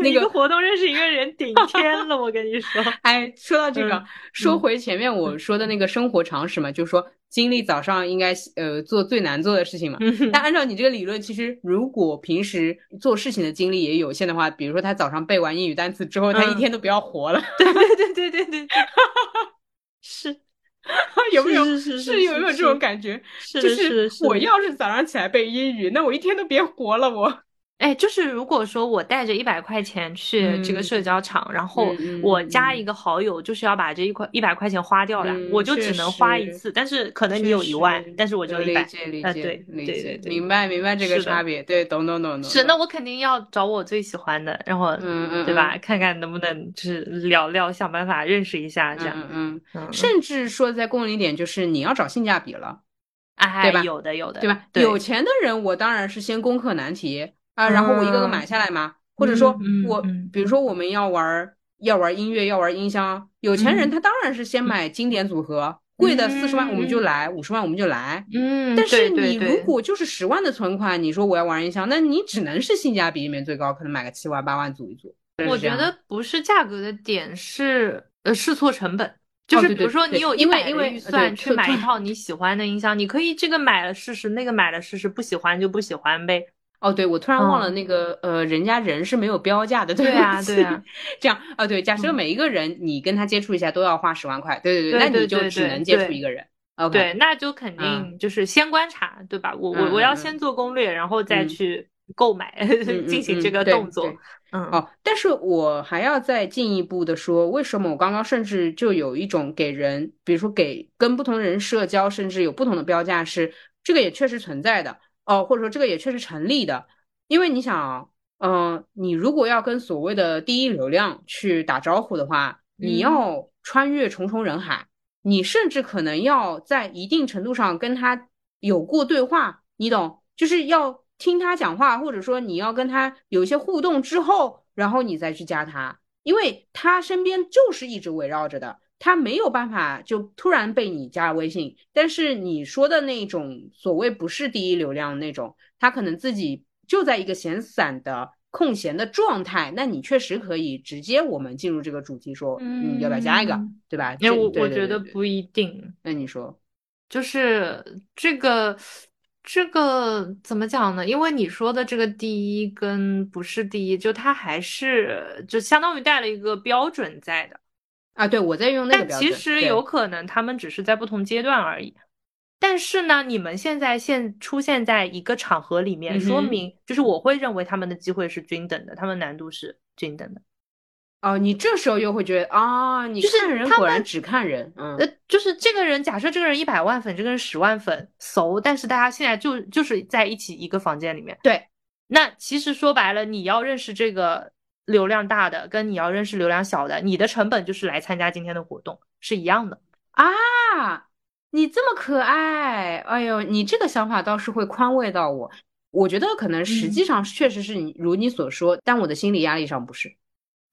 那 [LAUGHS] 个活动认识一个人顶 [LAUGHS] 天了，我跟你说。哎，说到这个，说回前面我说的那个生活常识嘛，就是说经历早上应该呃做最难做的事情嘛。但按照你这个理论，其实如果平时做事情的精力也有限的话，比如说他早上背完英语单词之后，他一天都不要活了。对对对对对对。[LAUGHS] 是，有没有是有没有这种感觉？就是我要是早上起来背英语，那我一天都别活了我。哎，就是如果说我带着一百块钱去这个社交场，然后我加一个好友，就是要把这一块一百块钱花掉了，我就只能花一次。但是可能你有一万，但是我就一百。理解理解，对对对对，明白明白这个差别。对，懂懂懂懂。是，那我肯定要找我最喜欢的，然后嗯嗯，对吧？看看能不能就是聊聊，想办法认识一下这样。嗯嗯，甚至说在共同点就是你要找性价比了，哎，对吧？有的有的，对吧？有钱的人，我当然是先攻克难题。啊，然后我一个个买下来嘛，或者说我，比如说我们要玩要玩音乐，要玩音箱，有钱人他当然是先买经典组合，贵的四十万我们就来，五十万我们就来。嗯，但是你如果就是十万的存款，你说我要玩音箱，那你只能是性价比里面最高，可能买个七万八万组一组。我觉得不是价格的点，是呃试错成本，就是比如说你有一百因为预算去买一套你喜欢的音箱，你可以这个买了试试，那个买了试试，不喜欢就不喜欢呗。哦，对，我突然忘了那个，呃，人家人是没有标价的，对啊，对啊，[LAUGHS] 这样啊，对，假设每一个人你跟他接触一下都要花十万块，对对对，那你就只能接触一个人。对，那就肯定就是先观察，对吧？我我我要先做攻略，然后再去购买，[LAUGHS] 进行这个动作，嗯，哦，但是我还要再进一步的说，为什么我刚刚甚至就有一种给人，比如说给跟不同人社交，甚至有不同的标价，是这个也确实存在的。哦，或者说这个也确实成立的，因为你想，嗯，你如果要跟所谓的第一流量去打招呼的话，你要穿越重重人海，你甚至可能要在一定程度上跟他有过对话，你懂？就是要听他讲话，或者说你要跟他有一些互动之后，然后你再去加他，因为他身边就是一直围绕着的。他没有办法就突然被你加微信，但是你说的那种所谓不是第一流量那种，他可能自己就在一个闲散的空闲的状态，那你确实可以直接我们进入这个主题说，嗯，要不要加一个，对吧？因为我我觉得不一定。那你说，就是这个这个怎么讲呢？因为你说的这个第一跟不是第一，就它还是就相当于带了一个标准在的。啊，对，我在用那个标准。但其实有可能他们只是在不同阶段而已。但是呢，你们现在现出现在一个场合里面，说明就是我会认为他们的机会是均等的，他们难度是均等的。哦，你这时候又会觉得啊，你看人果然只看人，嗯，呃，就是这个人，假设这个人一百万粉，这个人十万粉，熟，但是大家现在就就是在一起一个房间里面。对，那其实说白了，你要认识这个。流量大的跟你要认识流量小的，你的成本就是来参加今天的活动是一样的啊！你这么可爱，哎呦，你这个想法倒是会宽慰到我。我觉得可能实际上确实是你如你所说，但我的心理压力上不是。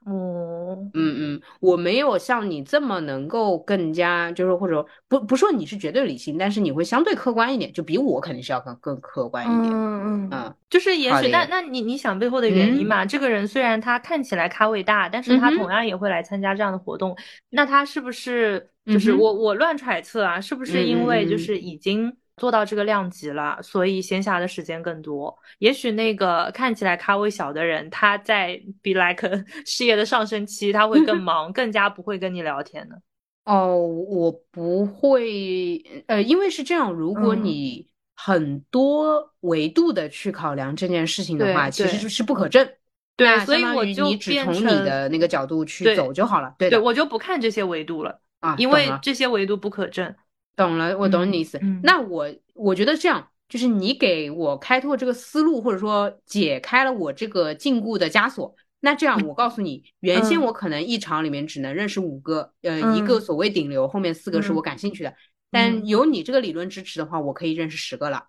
哦，嗯嗯嗯，我没有像你这么能够更加，就是或者不不说你是绝对理性，但是你会相对客观一点，就比我肯定是要更更客观一点。嗯嗯嗯，就是也许那那你你想背后的原因嘛？这个人虽然他看起来咖位大，但是他同样也会来参加这样的活动，那他是不是就是我我乱揣测啊？是不是因为就是已经。做到这个量级了，所以闲暇的时间更多。也许那个看起来咖位小的人，他在 be like 事业的上升期，他会更 [LAUGHS] 忙，更加不会跟你聊天呢。哦，我不会，呃，因为是这样，如果你很多维度的去考量这件事情的话，其实是不可证。对，所以我就你只从你的那个角度去走就好了。对，我就不看这些维度了啊，因为这些维度不可证。懂了，我懂你意思。那我我觉得这样，就是你给我开拓这个思路，或者说解开了我这个禁锢的枷锁。那这样，我告诉你，原先我可能一场里面只能认识五个，呃，一个所谓顶流，后面四个是我感兴趣的。但有你这个理论支持的话，我可以认识十个了。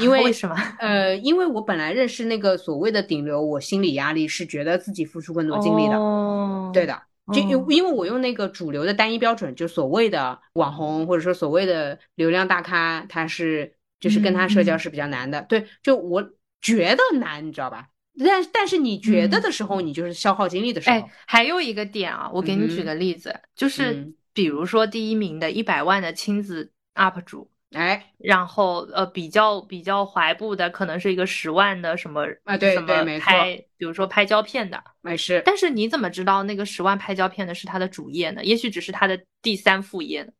因为什么？呃，因为我本来认识那个所谓的顶流，我心理压力是觉得自己付出更多精力的。哦，对的，就因为我用那个主流的单一标准，就所谓的网红或者说所谓的流量大咖，他是就是跟他社交是比较难的。对，就我觉得难，你知道吧？但但是你觉得的时候，你就是消耗精力的时候。哎，还有一个点啊，我给你举个例子，就是比如说第一名的一百万的亲子 UP 主，哎，然后呃比较比较怀步的可能是一个十万的什么啊，对对，没错，拍比如说拍胶片的，没事。但是你怎么知道那个十万拍胶片的是他的主业呢？也许只是他的第三副业呢。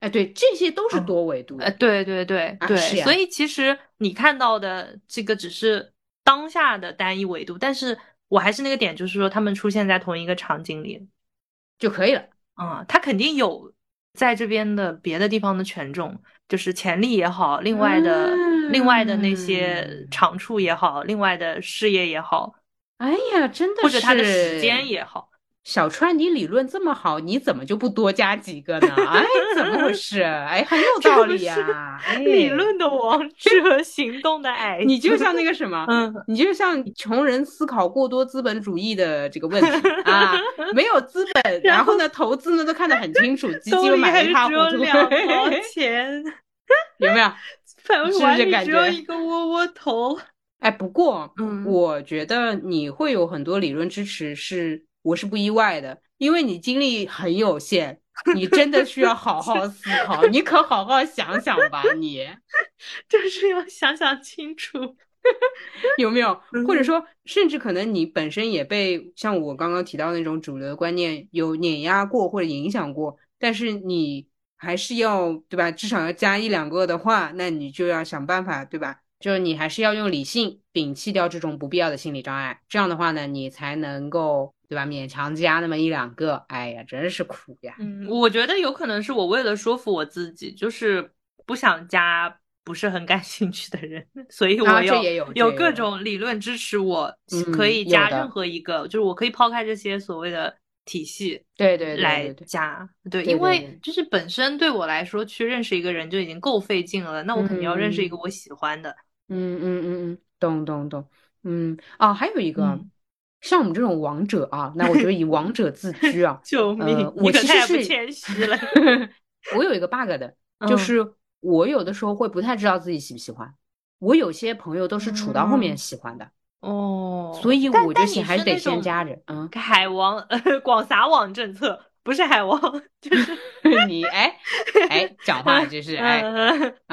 哎，对，这些都是多维度。呃，对对对对，所以其实你看到的这个只是。当下的单一维度，但是我还是那个点，就是说他们出现在同一个场景里就可以了。啊，他肯定有在这边的别的地方的权重，就是潜力也好，另外的另外的那些长处也好，另外的事业也好。哎呀，真的，或者他的时间也好。小川，你理论这么好，你怎么就不多加几个呢？哎，怎么回事？哎，很有道理呀！理论的王者，行动的矮，你就像那个什么，嗯，你就像穷人思考过多资本主义的这个问题啊，没有资本，然后呢，投资呢都看得很清楚，基金买一塌糊涂，两毛 [LAUGHS] 钱，有没有？[LAUGHS] 是不是感觉一个窝窝头？哎，不过，嗯，我觉得你会有很多理论支持是。我是不意外的，因为你精力很有限，你真的需要好好 [LAUGHS] 思考，你可好好想想吧，你 [LAUGHS] 就是要想想清楚，[LAUGHS] 有没有？或者说，甚至可能你本身也被像我刚刚提到那种主流的观念有碾压过或者影响过，但是你还是要对吧？至少要加一两个的话，那你就要想办法对吧？就是你还是要用理性摒弃掉这种不必要的心理障碍，这样的话呢，你才能够。对吧？勉强加那么一两个，哎呀，真是苦呀。嗯，我觉得有可能是我为了说服我自己，就是不想加不是很感兴趣的人，所以我有有各种理论支持我可以加任何一个，就是我可以抛开这些所谓的体系，对对来加。对，因为就是本身对我来说，去认识一个人就已经够费劲了，那我肯定要认识一个我喜欢的。嗯嗯嗯嗯，懂懂懂。嗯啊，还有一个。像我们这种王者啊，那我觉得以 [LAUGHS] 王者自居啊，救命！我其实是谦虚了。[LAUGHS] 我有一个 bug 的，就是我有的时候会不太知道自己喜不喜欢。我有些朋友都是处到后面喜欢的哦，所以我就先还是得先加着。嗯，[LAUGHS] 海王广撒网政策不是海王，就是你哎哎讲话就是哎，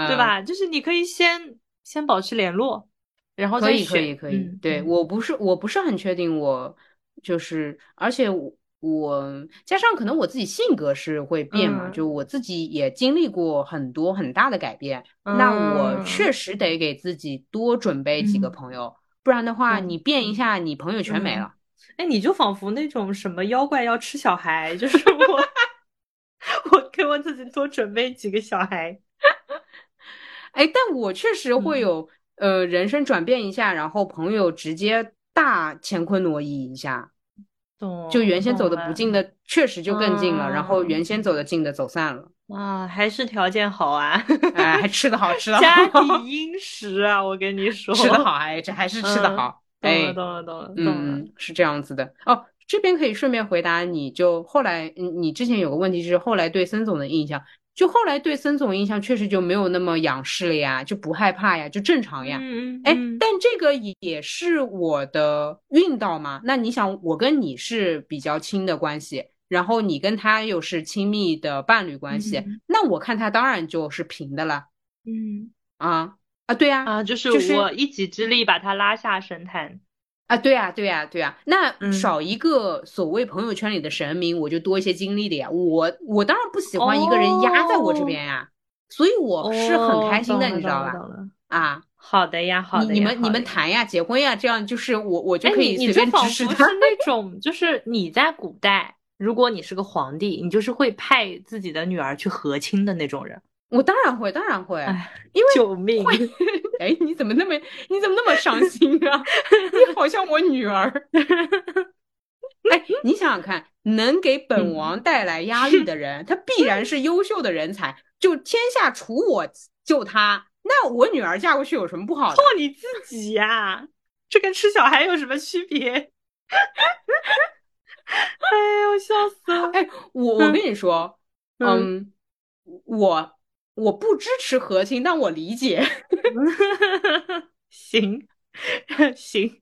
对吧？就是你可以先先保持联络。然后可以可以可以，对我不是我不是很确定，我就是，而且我加上可能我自己性格是会变嘛，就我自己也经历过很多很大的改变，那我确实得给自己多准备几个朋友，不然的话你变一下，你朋友全没了。哎，你就仿佛那种什么妖怪要吃小孩，就是我，[LAUGHS] 我给我自己多准备几个小孩。[LAUGHS] 哎，但我确实会有。呃，人生转变一下，然后朋友直接大乾坤挪移一下，就原先走的不近的，确实就更近了，然后原先走的近的走散了。啊，还是条件好啊，哎，还吃的好，吃 [LAUGHS] 的好，家底殷实啊，我跟你说，[LAUGHS] 吃的好，哎，这还是吃的好，哎，懂了，懂了，懂了，嗯，是这样子的哦。这边可以顺便回答，你就后来，你你之前有个问题是后来对孙总的印象。就后来对森总印象确实就没有那么仰视了呀，就不害怕呀，就正常呀。嗯哎，但这个也是我的运道嘛。那你想，我跟你是比较亲的关系，然后你跟他又是亲密的伴侣关系，那我看他当然就是平的了。嗯，啊啊，对呀啊，就是就是我一己之力把他拉下神坛。啊，对呀对呀对呀，那嗯少一个所谓朋友圈里的神明，我就多一些精力的呀。我我当然不喜欢一个人压在我这边呀，所以我是很开心的，哦你知道吧？啊，好的呀，好的呀。你你们你们谈呀，结婚呀，这样就是我我就哎，可以随便指使他。佛是那 [LAUGHS] 种，就是你在古代，如果你是个皇帝，你就是会派自己的女儿去和亲的那种人。我当然会，当然会，哎，因为救命！[LAUGHS] 哎，你怎么那么你怎么那么伤心啊？[LAUGHS] 你好像我女儿。[LAUGHS] 哎，你想想看，能给嗯本王带来压力的人，他必然是优秀的人才。就天下除我就他，那我女儿嫁过去有什么不好的？做你自己呀，这跟吃小孩有什么区别？哎呦，笑死了！哎，我我跟你说，嗯，我我不支持和亲，但我理解，[LAUGHS] 行 [LAUGHS] 行，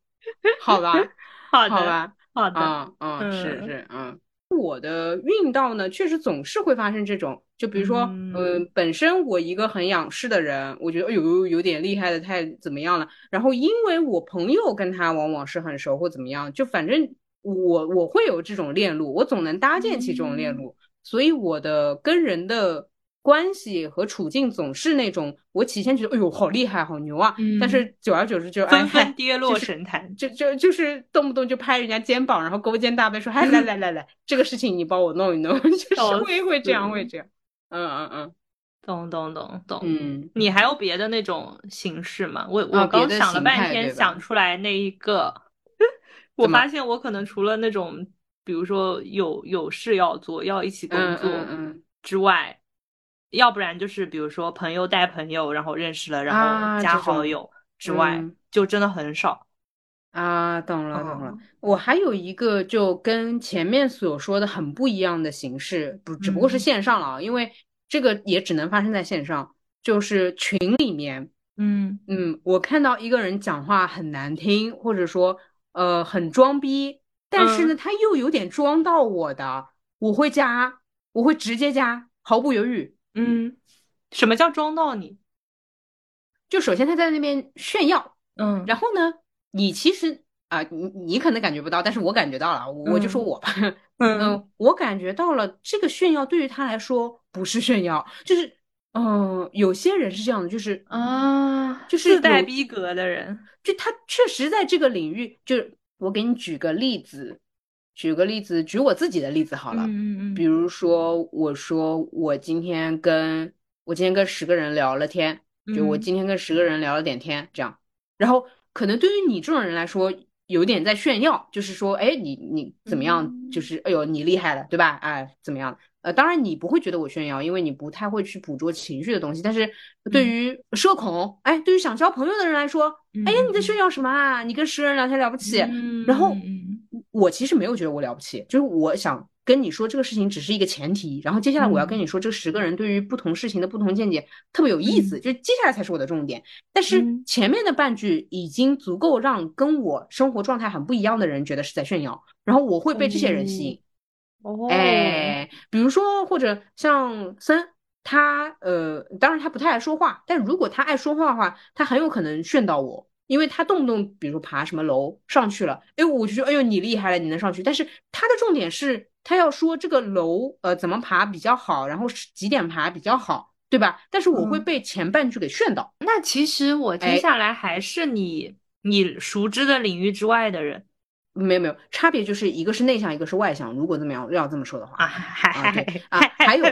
好吧，[LAUGHS] 好的，好吧。好的，嗯嗯，是嗯是嗯，我的运道呢，确实总是会发生这种，就比如说，嗯嗯、本身我一个很仰视的人，我觉得哎呦有点厉害的，太怎么样了，然后因为我朋友跟他往往是很熟或怎么样，就反正我我会有这种链路，我总能搭建起这种链嗯。路，所以我的跟人的。关系和处境总是那种，我起先觉得，哎呦，好厉害，好牛啊！嗯但是久而久之就，哎纷纷跌落神坛。就就就是动不动就拍人家肩膀，然后勾肩搭背说：“哎，来来来来，这个事情你帮我弄一弄。[LAUGHS] ”就是笑会会这样会这样，嗯嗯嗯懂懂懂懂。嗯，你还有别的那种形式吗？我我刚想了半天，想出来那一个，[LAUGHS] 我发现我可能除了那种，比如说有有事要做，要一起工嗯作之外，要不然就是比如说朋友带朋友，然后认识了，然啊后加好友之外，嗯就真的很少。啊，懂了懂了嗯。我还有一个就跟前面所说的很不一样的形式，不只不过是嗯线上了啊，因为这个也只能发生在线上，就是群里面。嗯嗯，我看到一个人讲话很难听，或者说呃很装逼，但是呢，嗯他又有点装到我的，我会加，我会直接加，毫不犹豫。嗯，什么叫装到你？就首先他在那边炫耀，嗯。然后呢，你其实啊、你你可能感觉不到，但是我感觉到了，我就说嗯我吧，嗯。嗯，我感觉到了这个炫耀对于他来说不是炫耀，就是嗯、有些人是这样的，就是啊，就是自带逼格的人。就他确实在这个领域，就是我给你举个例子，举个例子，举我自己的例子好了。嗯嗯比如说，我说我今天跟我今天跟十个人聊了天，就我嗯今天跟十个人聊了点天，这样。然后可能对于你这种人来说，有点在炫耀，就是说，哎，你你怎么样？嗯就是哎呦，你厉害了，对吧？哎，怎么样？呃，当然你不会觉得我炫耀，因为你不太会去捕捉情绪的东西。但是对于社恐，哎，对于想交朋友的人来说，哎呀，你在炫耀什么啊？你跟十个人聊天了不起？嗯然后嗯我其实没有觉得我了不起，就是我想跟你说这个事情只是一个前提，然后接下来我要跟你说这十个人对于不同事情的不同见解特别有意思，就接下来才是我的重点。但是嗯前面的半句已经足够让跟我生活状态很不一样的人觉得是在炫耀，然后我会被这些人吸引。哦，哎，比如说或者像森。他呃，当然他不太爱说话，但如果他爱说话的话，他很有可能炫到我，因为他动不动比如爬什么楼上去了，哎，我就说哎呦你厉害了，你能上去。但是他的重点是他要说这个楼呃怎么爬比较好，然后是几点爬比较好，对吧？但是我会嗯被前半句给炫到。那其实我听哎下来还是你你熟知的领域之外的人没有没有，差别就是一个是内向，一个是外向。如果这么样要这么说的话啊，还啊，还啊，还有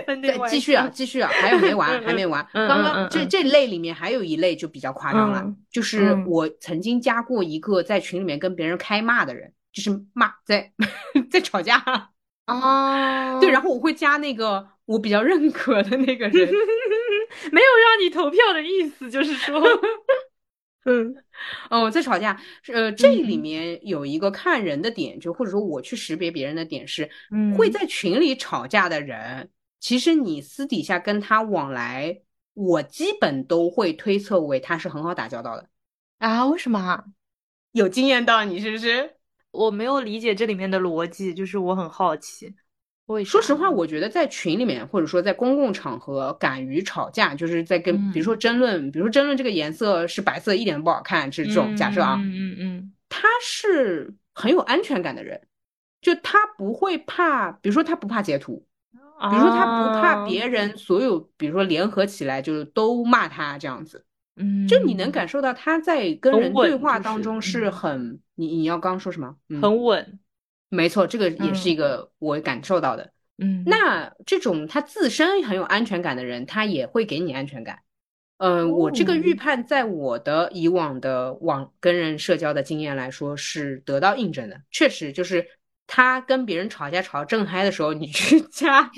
继续啊，继续啊，还有没完，[LAUGHS] 嗯还没完。嗯刚刚这这类里面还有一类就比较夸张了嗯，就是嗯我曾经加过一个在群里面跟别人开骂的人，就是骂在 [LAUGHS] 在吵架，哦对，然后我会加那个我比较认可的那个人，[LAUGHS] 没有让你投票的意思，就是说，嗯 [LAUGHS] 哦，在吵架，呃，这里嗯面有一个看人的点，就或者说我去识别别人的点是，嗯会在群里吵架的人，其实你私底下跟他往来，我基本都会推测为他是很好打交道的。啊，为什么啊？有惊艳到你是不是？我没有理解这里面的逻辑，就是我很好奇。说实话，我觉得在群里面或者说在公共场合敢于吵架，就是在跟比如说争论，比如说争论这个颜色是白色，一点都不好看，是这种假设啊。嗯嗯嗯，他是很有安全感的人，就他不会怕，比如说他不怕截图，比如说他不怕别人所有，比如说联合起来就是都骂他这样子。嗯，就你能感受到他在跟人对话当中是很，你你要刚刚说什么？很稳。没错，这个也是一个我感受到的。嗯，那这种他自身很有安全感的人，他也会给你安全感。嗯，我这个预判在我的以往的网跟人社交的经验来说是得到印证的。确实，就是他跟别人吵架吵正嗨的时候，你去 [LAUGHS] 加他，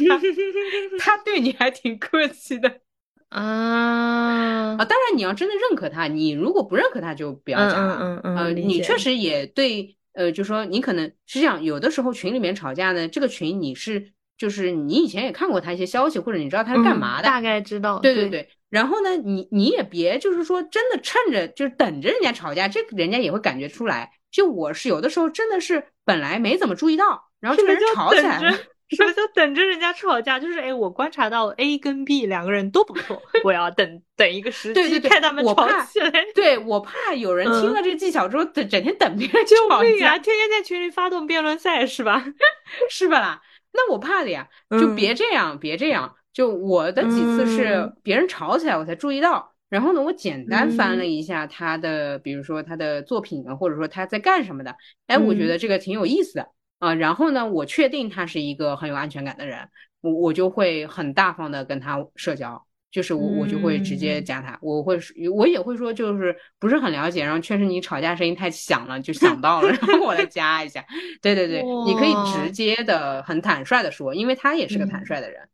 他对你还挺客气的。[LAUGHS] 啊啊，当然你要真的认可他，你如果不认可他就不要加了。嗯嗯嗯，你确实也对。呃，就说你可能是这样，有的时候群里面吵架呢，这个群你是就是你以前也看过他一些消息，或者你知道他是干嘛的，大概知道。对对对。然后呢，你你也别就是说真的趁着就是等着人家吵架，这人家也会感觉出来。就我是有的时候真的是本来没怎么注意到，然后这个人吵起来了。什么叫等着人家吵架？就是哎，我观察到 A 跟 B 两个人都不错，我要等等一个时机看他们吵起来。对我怕有人听了这个技巧之后，整整天等别人吵架，天天在群里发动辩论赛是吧？[LAUGHS] 是吧啦？那我怕的呀，就别这样，别这样。就我的几次是别人吵起来，我才注意到。然后呢，我简单翻了一下他的，比如说他的作品啊，或者说他在干什么的。哎，我觉得这个挺有意思的。啊，然后呢，我确定他是一个很有安全感的人，我我就会很大方的跟他社交，就是我我就会直接加他，我会我也会说，就是不是很了解，然后确实你吵架声音太响了，就想到了，然后我来加一下。对对对，你可以直接的、很坦率的说，因为他也是个坦率的人。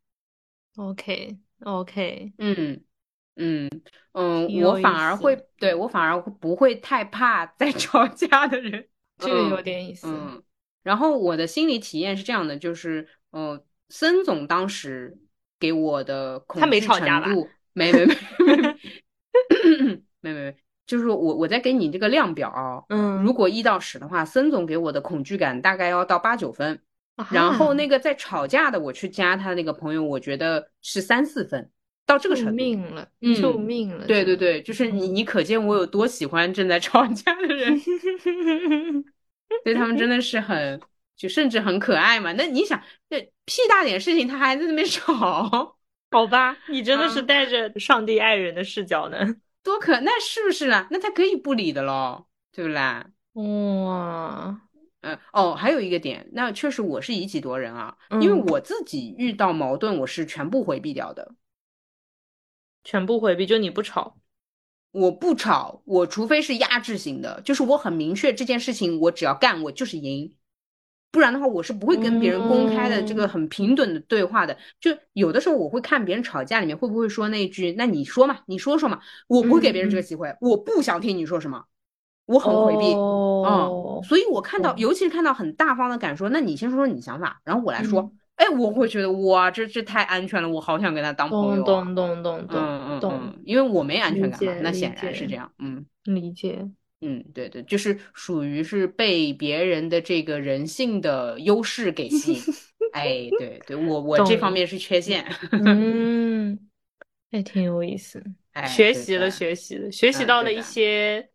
OK OK，嗯嗯嗯，我反而会对我反而不会太怕在 [LAUGHS] 吵架的人，这个有点意思。嗯。然后我的心理体验是这样的，就是，呃，森总当时给我的恐惧程度，没没没没没没没，就是我我在给你这个量表，啊嗯，如果一到十的话，森总给我的恐惧感大概要到八九分，然后那个在吵架的我去加他那个朋友，我觉得是三四分，到这个程度，救命。了，救命了，对对对，就是你你可见我有多喜欢正在吵架的人。[LAUGHS] [LAUGHS] 对他们真的是很，就甚至很可爱嘛。那你想，这屁大点事情他还在那边吵，[LAUGHS] 好吧？你真的是带着上帝爱人的视角呢，多可那是不是啦？那他可以不理的喽，对不啦？哇，嗯哦，还有一个点，那确实我是以己度人啊，因为我自己遇到矛盾，我是全部回避掉的，全部回避，就你不吵。我不吵，我除非是压制型的，就是我很明确这件事情，我只要干，我就是赢，不然的话，我是不会跟别人公开的这个很平等的对话的。就有的时候我会看别人吵架里面会不会说那句，那你说嘛，你说说嘛，我不会给别人这个机会，我不想听你说什么，我很回避，嗯，所以我看到，尤其是看到很大方的敢说，那你先说说你想法，然后我来说。哎，我会觉得哇，这这太安全了，我好想跟他当朋友。懂懂懂懂懂懂，因为我没安全感嘛，那显然是这样。嗯，理解。嗯，对对，就是属于是被别人的这个人性的优势给吸引。哎，对对，我我这方面是缺陷。嗯，还挺有意思。学习了，学习了，学习到了一些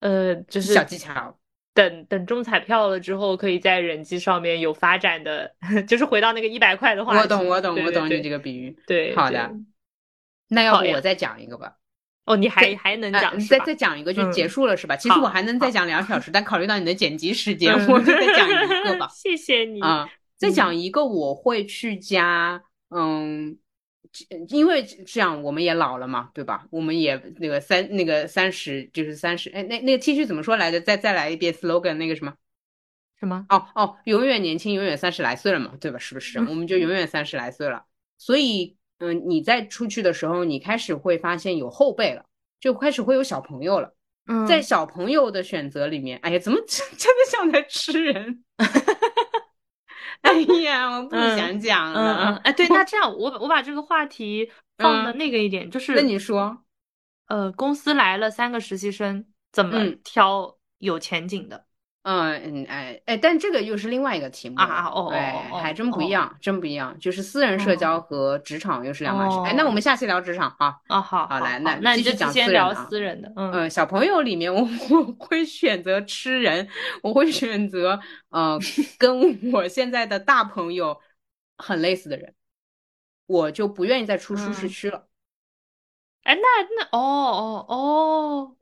呃，就是小技巧。等等中彩票了之后，可以在人机上面有发展的，[LAUGHS] 就是回到那个一百块的话。我懂，我懂，我懂你这个比喻。对，好的。那要不我再讲一个吧？哦，你还还能讲？再再讲一个就结束了是吧？其实我还能再讲两小时，[LAUGHS] 但考虑到你的剪辑时间，我就再讲一个吧。[LAUGHS] 谢谢你啊！再讲一个，我会去加，嗯。因为这样，我们也老了嘛，对吧？我们也那个三那个三十就是三十，哎，那那个 T 恤怎么说来着？再再来一遍 slogan，那个什么什么？哦哦，永远年轻，永远三十来岁了嘛，对吧？是不是？我们就永远三十来岁了。所以，嗯，你在出去的时候，你开始会发现有后辈了，就开始会有小朋友了。嗯，在小朋友的选择里面，哎呀，怎么 [LAUGHS] 真的像在吃人？[LAUGHS] [LAUGHS] 哎呀，我不想讲了。哎，对，那 [LAUGHS] 这样，我我把这个话题放的那个一点，就是那你说，呃，公司来了三个实习生，怎么挑有前景的？嗯嗯哎哎，但这个又是另外一个题目啊哦哎，哦还真不一样，真不一样，就是私人社交和职场又是两码事。哎，那我们下期聊职场啊。啊好，好来，那那继续讲先聊私人的。嗯，小朋友里面我 [LAUGHS] 我会选择吃人，我会选择呃跟我现在的大朋友很类似的人，我就不愿意再出舒适区了。哎，那那哦哦哦。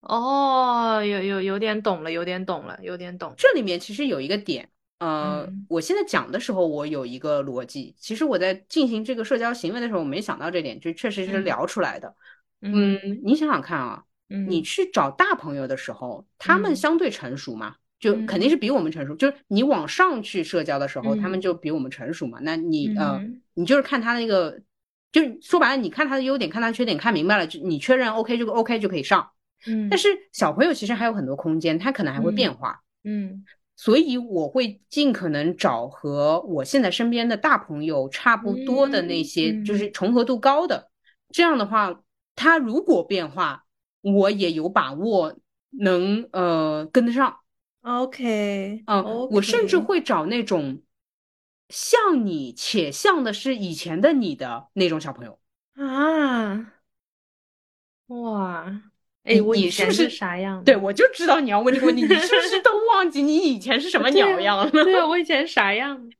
哦，有有有点懂了，有点懂了，有点懂。这里面其实有一个点，呃，我现在讲的时候，我有一个逻辑。其实我在进行这个社交行为的时候，我没想到这点，就确实是聊出来的。嗯，你想想看啊，你去找大朋友的时候，他们相对成熟嘛，就肯定是比我们成熟。就是你往上去社交的时候，他们就比我们成熟嘛。那你呃，你就是看他那个，就说白了，你看他的优点，看他缺点，看明白了，就你确认 OK 就 OK 就可以上。嗯，但是小朋友其实还有很多空间，他可能还会变化。嗯，所以我会尽可能找和我现在身边的大朋友差不多的那些，就是重合度高的。这样的话，他如果变化，我也有把握能呃跟得上。OK，嗯，我甚至会找那种像你且像的是以前的你的那种小朋友啊，哇。哎，我以前是啥样？对，我就知道你要问这个问题。你是不是都忘记你以前是什么鸟样了？对啊，我以前啥样？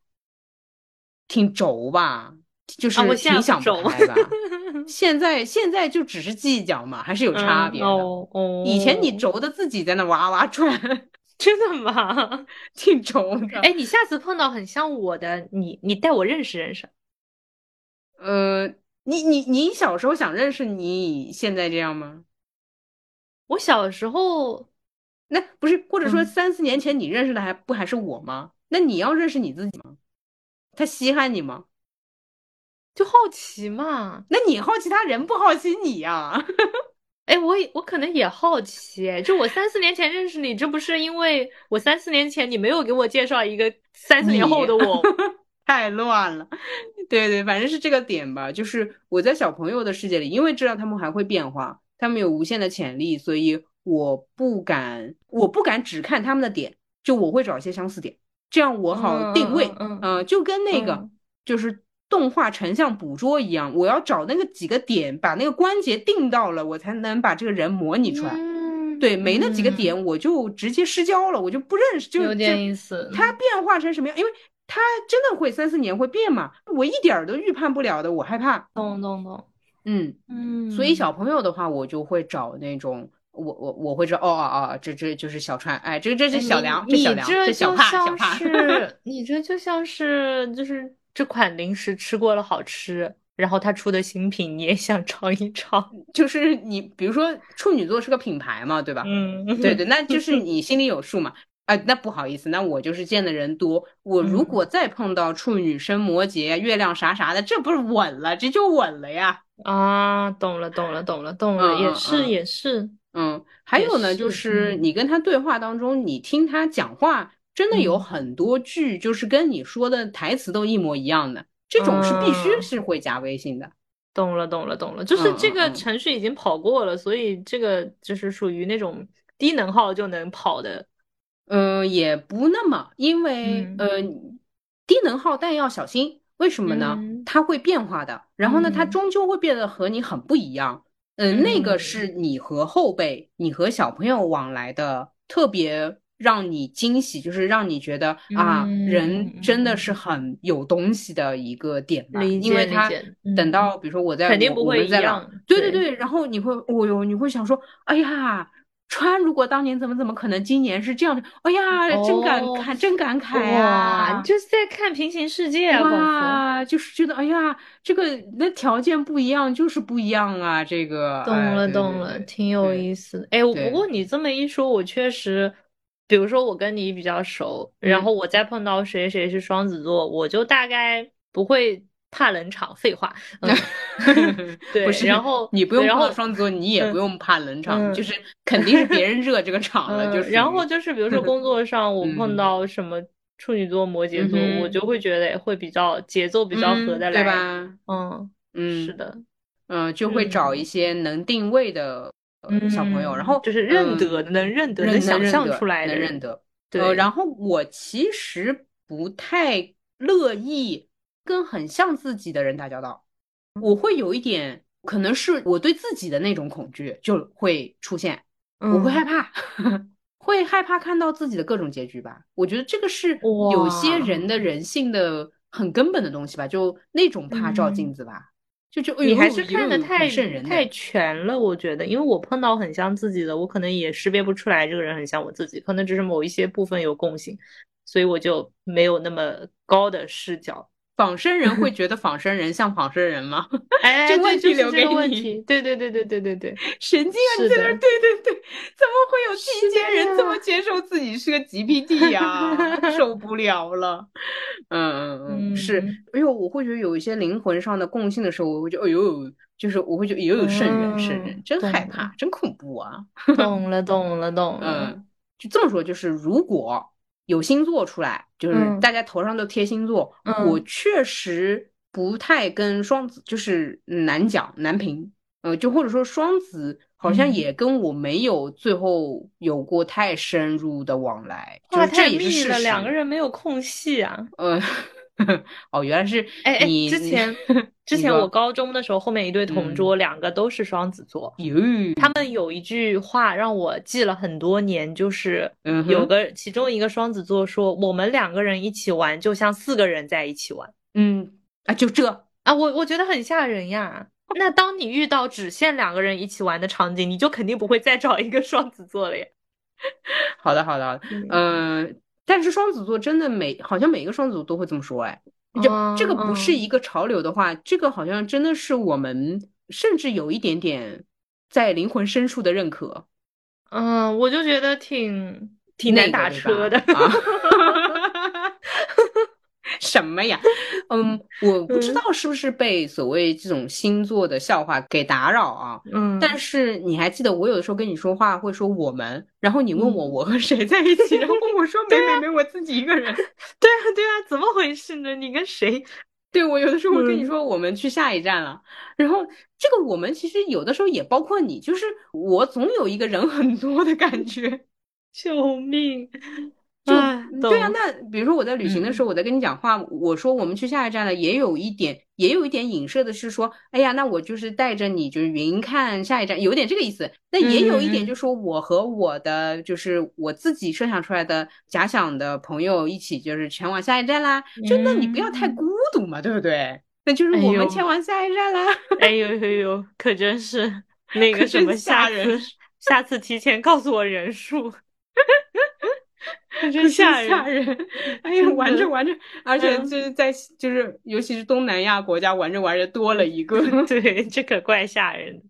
[LAUGHS] 挺轴吧，就是挺想不开吧。[LAUGHS] 现在现在就只是计较嘛，还是有差别的。哦哦，以前你轴的自己在那哇哇转，[LAUGHS] 真的吗？挺轴的。哎，你下次碰到很像我的，你你带我认识认识。呃，你你你小时候想认识你现在这样吗？我小时候，那不是，或者说三四年前你认识的还不还是我吗？那你要认识你自己吗？他稀罕你吗？就好奇嘛。那你好奇他人不好奇你呀？[LAUGHS] 哎，我我可能也好奇。就我三四年前认识你，这不是因为我三四年前你没有给我介绍一个三四年后的我，[LAUGHS] 太乱了。对对，反正是这个点吧。就是我在小朋友的世界里，因为知道他们还会变化。他们有无限的潜力，所以我不敢，我不敢只看他们的点，就我会找一些相似点，这样我好定位。嗯，就跟那个就是动画成像捕捉一样，我要找那个几个点，把那个关节定到了，我才能把这个人模拟出来。对，没那几个点，我就直接失焦了，我就不认识。就有点意思。它变化成什么样？因为它真的会三四年会变嘛，我一点都预判不了的，我害怕。懂懂懂。嗯嗯，所以小朋友的话，我就会找那种，我我我会知道，哦哦哦，这这就是小川，哎，这这是小梁，这小梁，这小帕，小帕，是，[LAUGHS] 你这就像是就是这款零食吃过了好吃，然后他出的新品你也想尝一尝，就是你比如说处女座是个品牌嘛，对吧？嗯，对对，那就是 [LAUGHS] 你心里有数嘛。啊，那不好意思，那我就是见的人多。我如果再碰到处女、生摩羯、月亮啥啥的，这不是稳了，这就稳了呀！啊，懂了，懂了，懂了，懂了，也是，也是。嗯，还有呢，就是你跟他对话当中，你听他讲话，真的有很多句就是跟你说的台词都一模一样的，这种是必须是会加微信的。懂了，懂了，懂了，就是这个程序已经跑过了，所以这个就是属于那种低能耗就能跑的。嗯，也不那么，因为呃，低能耗但要小心，为什么呢？它会变化的，然后呢，它终究会变得和你很不一样。嗯，那个是你和后辈、你和小朋友往来的特别让你惊喜，就是让你觉得啊，人真的是很有东西的一个点吧。因为他等到比如说我在，肯定不会一样。对对对，然后你会，哦哟，你会想说，哎呀。川如果当年怎么怎么可能今年是这样的？哎呀，真感慨，真感慨呀！就是在看平行世界啊！哇，就是觉得哎呀，这个那条件不一样，就是不一样啊！这个懂了，懂了，挺有意思的。哎，不过你这么一说，我确实，比如说我跟你比较熟，然后我再碰到谁谁是双子座，我就大概不会。怕冷场，废话。[LAUGHS] 对，不是，然后你不用怕双子座，你也不用怕冷场，就是肯定是别人热这个场了。就是，然后就是比如说工作上，我碰到什么处女座、摩羯座，我就会觉得会比较节奏比较合得来，对吧？嗯嗯，是的，嗯，就会找一些能定位的小朋友，然后就是认得、能认得、能想象出来的，认得。对，然后我其实不太乐意跟很像自己的人打交道，我会有一点，可能是我对自己的那种恐惧就会出现，我会害怕，[LAUGHS] 会害怕看到自己的各种结局吧。我觉得这个是有些人的人性的很根本的东西吧，就那种怕照镜子吧。就就你还是看的太太全了，我觉得，因为我碰到很像自己的，我可能也识别不出来这个人很像我自己，可能只是某一些部分有共性，所以我就没有那么高的视角。仿生人会 [LAUGHS] 觉得仿生人像仿生人吗？哎，[LAUGHS] 这问题留给你。对对对对对对对，[LAUGHS] 神经啊！你在那儿，对对对，怎么会有提前人这么接受自己是个 GPT 呀？受不了了。嗯嗯嗯，是。哎呦，我会觉得有一些灵魂上的共性的时候，我会觉得，哎呦，就是我会觉得，有圣人，圣人，真害怕，真恐怖啊！懂了，懂了，懂了。嗯，就这么说，就是如果。有星座出来，就是大家头上都贴星座。我确实不太跟双子就是难讲难评，呃，就或者说双子好像也跟我没有最后有过太深入的往来，就是这也是事实。两个人没有空隙啊。呃。[LAUGHS] 哦，原来是哎哎，之前 [LAUGHS] 之前我高中的时候，后面一对同桌，两个都是双子座。哟，他们有一句话让我记了很多年，就是有个其中一个双子座说：“我们两个人一起玩，就像四个人在一起玩。”嗯啊，就这啊，我我觉得很吓人呀。那当你遇到只限两个人一起玩的场景，你就肯定不会再找一个双子座了呀。[LAUGHS] 好的，好的，嗯。但是双子座真的每好像每一个双子座都会这么说，哎，就这个不是一个潮流的话，这个好像真的是我们甚至有一点点在灵魂深处的认可。嗯，我就觉得挺挺难打车的。[LAUGHS] [LAUGHS] 什么呀？嗯，我不知道是不是被所谓这种星座的笑话给打扰啊。嗯，但是你还记得我有的时候跟你说话会说我们，然后你问我我和谁在一起，然后我说没没没，我自己一个人。对啊对啊，怎么回事呢？你跟谁？[LAUGHS] 对我有的时候会跟你说我们去下一站了，然后这个我们其实有的时候也包括你，就是我总有一个人很多的感觉。[LAUGHS] 救命！就对啊，那比如说我在旅行的时候，我在跟你讲话，我说我们去下一站了，也有一点，也有一点影射的是说，哎呀，那我就是带着你，就是云看下一站，有点这个意思。那也有一点，就是说我和我的，就是我自己设想出来的假想的朋友一起，就是前往下一站啦。就那你不要太孤独嘛，对不对？那就是我们前往下一站啦。哎呦呦呦，可真是 [LAUGHS] 那个什么，吓人下次提前告诉我人数。[LAUGHS] 真吓人！哎呀，玩着玩着，而且就是在就是尤其是东南亚国家，玩着玩着多了一个，[LAUGHS] 对，这可怪吓人。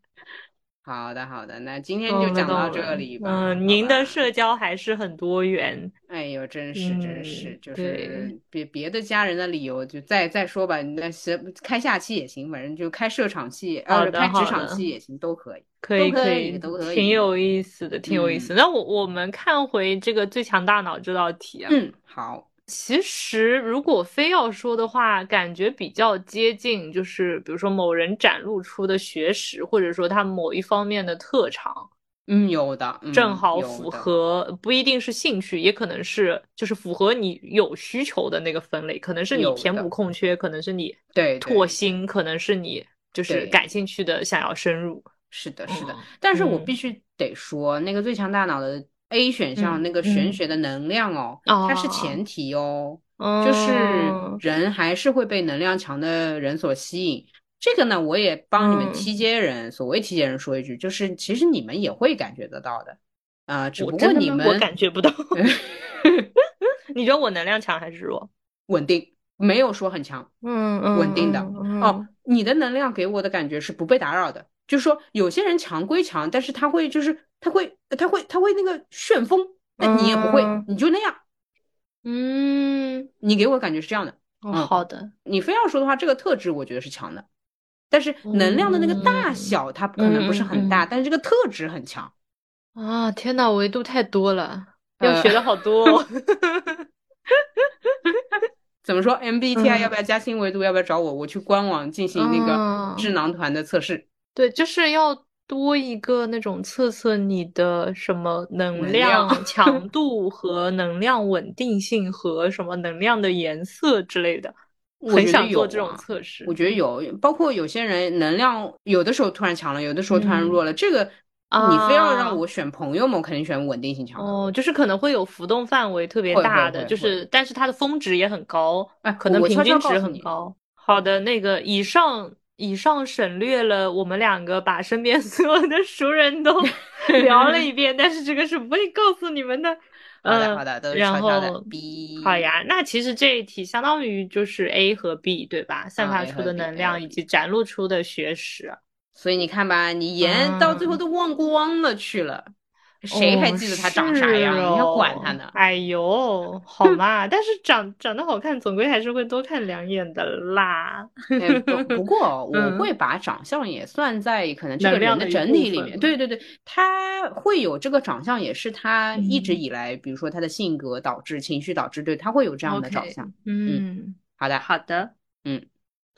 好的，好的，那今天就讲到这里吧。嗯，您的社交还是很多元。哎呦，真是真是，就是别别的家人的理由就再再说吧。那是开下期也行，反正就开设场戏，呃，开职场戏也行，都可以，可以可以，都可以，挺有意思的，挺有意思。那我我们看回这个最强大脑这道题啊。嗯，好。其实，如果非要说的话，感觉比较接近，就是比如说某人展露出的学识，或者说他某一方面的特长，嗯，有的，正好符合，不一定是兴趣，也可能是就是符合你有需求的那个分类，可能是你填补空缺，可能是你对拓。新，可能是你就是感兴趣的想要深入。是的，是的，但是我必须得说，那个最强大脑的。A 选项那个玄学的能量哦，它是前提哦，就是人还是会被能量强的人所吸引。这个呢，我也帮你们 T 阶人，所谓 T 阶人说一句，就是其实你们也会感觉得到的啊，只不过你们我感觉不到。[LAUGHS] 你觉得我能量强还是弱？稳定，没有说很强，嗯嗯，稳定的哦。你的能量给我的感觉是不被打扰的，就是说有些人强归强，但是他会就是。他会，他会，他会那个旋风，那你也不会，你就那样。嗯，你给我感觉是这样的。嗯，好的。你非要说的话，这个特质我觉得是强的，但是能量的那个大小它可能不是很大，但是这个特质很强。啊，天呐，维度太多了，要学的好多哦。[LAUGHS] 怎么说？MBTI 要不要加新维度？要不要找我？我去官网进行那个智囊团的测试。对，就是要。多一个那种测测你的什么能能量量 [LAUGHS] 强度和能量稳定性和什么能量的颜色之类的，很我很想做这种啊测试。我觉得有，包括有些人能量有的时候突然强了，有的时候突然弱了，这个你非要啊让我选朋友嘛，我肯定选稳定性强的。哦，就是可能会有浮动范围特别大的，就是但是它的峰值也很高，哎可能平均值很高。好的，那个以上以上省略了我们两个把身边 [LAUGHS] 所有的熟人都聊了一遍，[LAUGHS] 但是这个是不会告诉你们的。好的嗯好的，都是然悄悄的后。B。好呀，那其实这一题相当于就是 A 和 B 对吧？散啊发出的能量以及展露出的学识。所以你看吧，你盐到最后都忘光了去了，谁还哦记得他长啥样？是你还管哦他呢？哎呦，好嘛，但是长长得好看，总归还是会多看两眼的啦。哎不不过 [LAUGHS] 我嗯会把长相也算在可能这个人的整体里面。对对对，他会有这个长相，也是他一直嗯以来，比如说他的性格导致、情绪导致，对他会有这样的长相。嗯，好的，好的，嗯，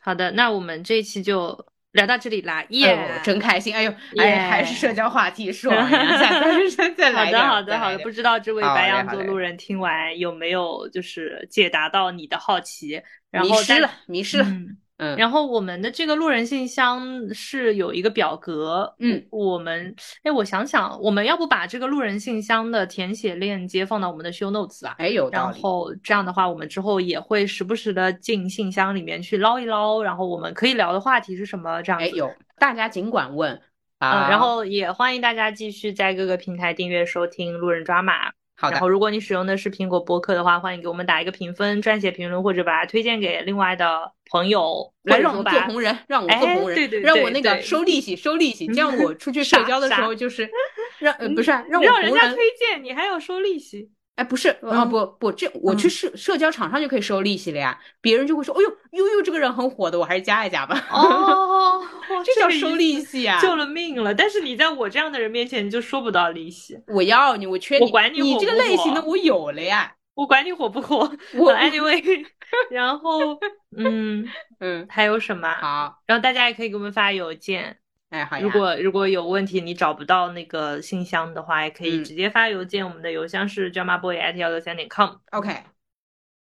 好的，那我们这一期就聊到这里啦，哎耶、呦，真开心！哎呦，哎，还是社交话题爽呀！下次 [LAUGHS] 再再来好的，好的，好的。不知道这位白羊座路人听完有没有就是解答到你的好奇？然后在迷失了，迷失了。嗯 [LAUGHS] 嗯，然后我们的这个路人信箱是有一个表格，嗯，我们，哎，我想想，我们要不把这个路人信箱的填写链接放到我们的 show notes 啊？哎，有。然后这样的话，我们之后也会时不时的进信箱里面去捞一捞，然后我们可以聊的话题是什么？这样子。哎，有，大家尽管问嗯，啊。然后也欢迎大家继续在各个平台订阅收听路人抓马。好的然后，，如果你使用的是苹果播客的话，欢迎给我们打一个评分、撰写评论，或者把它推荐给另外的朋友，或来让我者做红人，让我做哎红人，对对让我那个对对收利息，收利息，这样我出去傻社交的时傻候就是 [LAUGHS] 让呃不是啊让我红人让人家推荐，你还要收利息。哎不是啊嗯不不这我去社社交场上就可以收利息了呀，别人就会说，哎呦悠悠这个人很火的，我还是加一加吧。哦，[LAUGHS] [LAUGHS] 这叫收利息啊！救了命了！但是你在我这样的人面前，你就收不到利息。我要你，我缺我管你你这个类型的我有了呀。我管你火不火，[LAUGHS] 我呃 anyway，然后嗯，嗯还有什么？好，然后大家也可以给我们发邮件。哎好呀，如果如果有问题你找不到那个信箱的话，也可以嗯直接发邮件。我们的邮箱是 jamaboy at 幺六三点 com。OK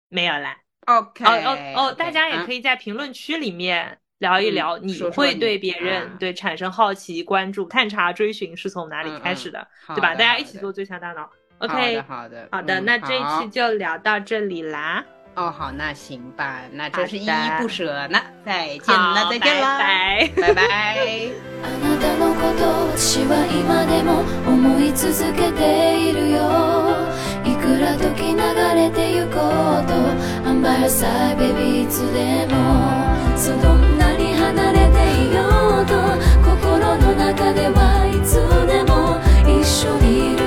没有啦。OK 哦哦哦，大家也可以以在评论区里面聊一聊，你会对别人、啊对产生好奇、关注、探查、追寻是从哪里开始的，对吧？大家一起做最强大脑。OK，的好的好的，嗯那这一期就聊到这里啦。哦，好，那行吧，那好真是依依的不舍呢。再见了，好再见啦，拜拜。拜拜。あなたのこと私は今でも思い続けているよいくら時流れてゆこうと I'm by your side baby いつでもそうどんなに離れていようと心の中ではいつでも一緒にいる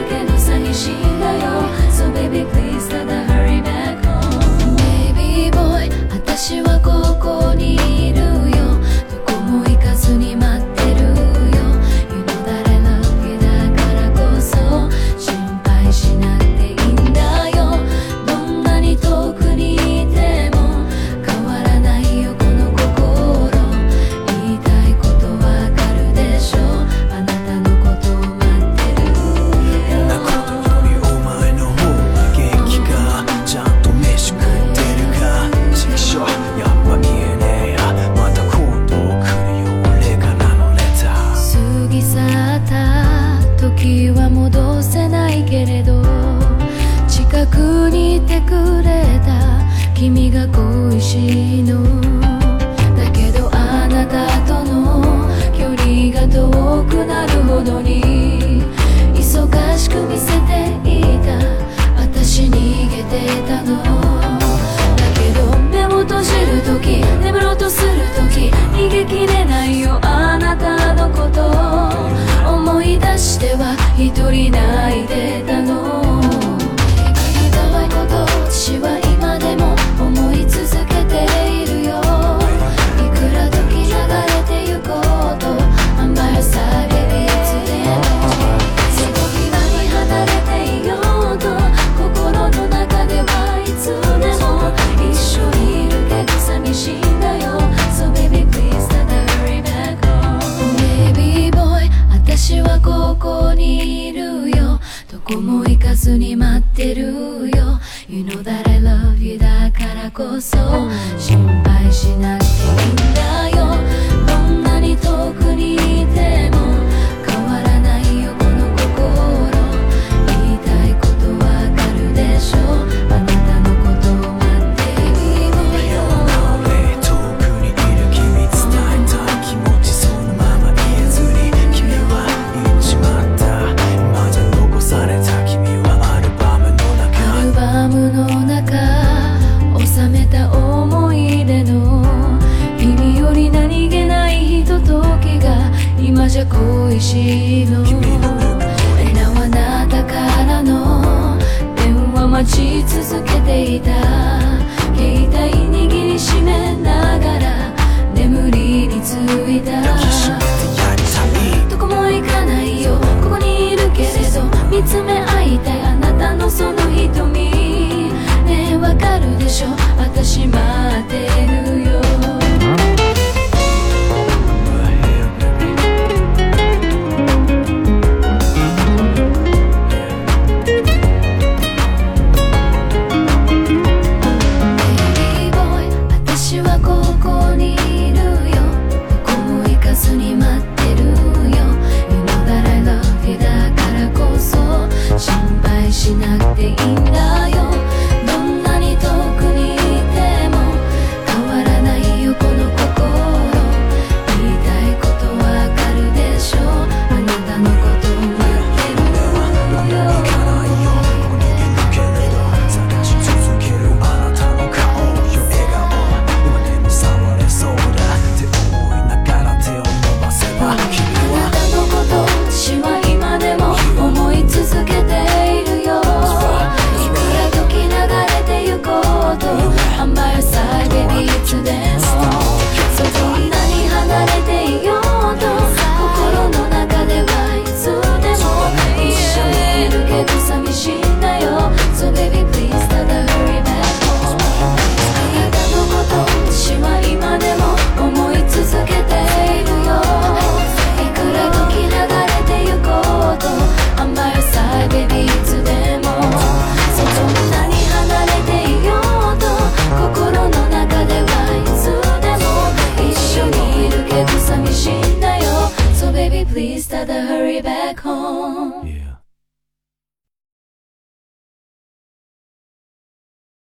ゃ恋しいの。俺らはあなたからの。電話待ち続けていた。携帯握りしめながら。眠りについた。どこも行かないよ。ここにいるけれど見つめ合いたいあなたのその瞳。ねえわかるでしょ。私待ってるよ。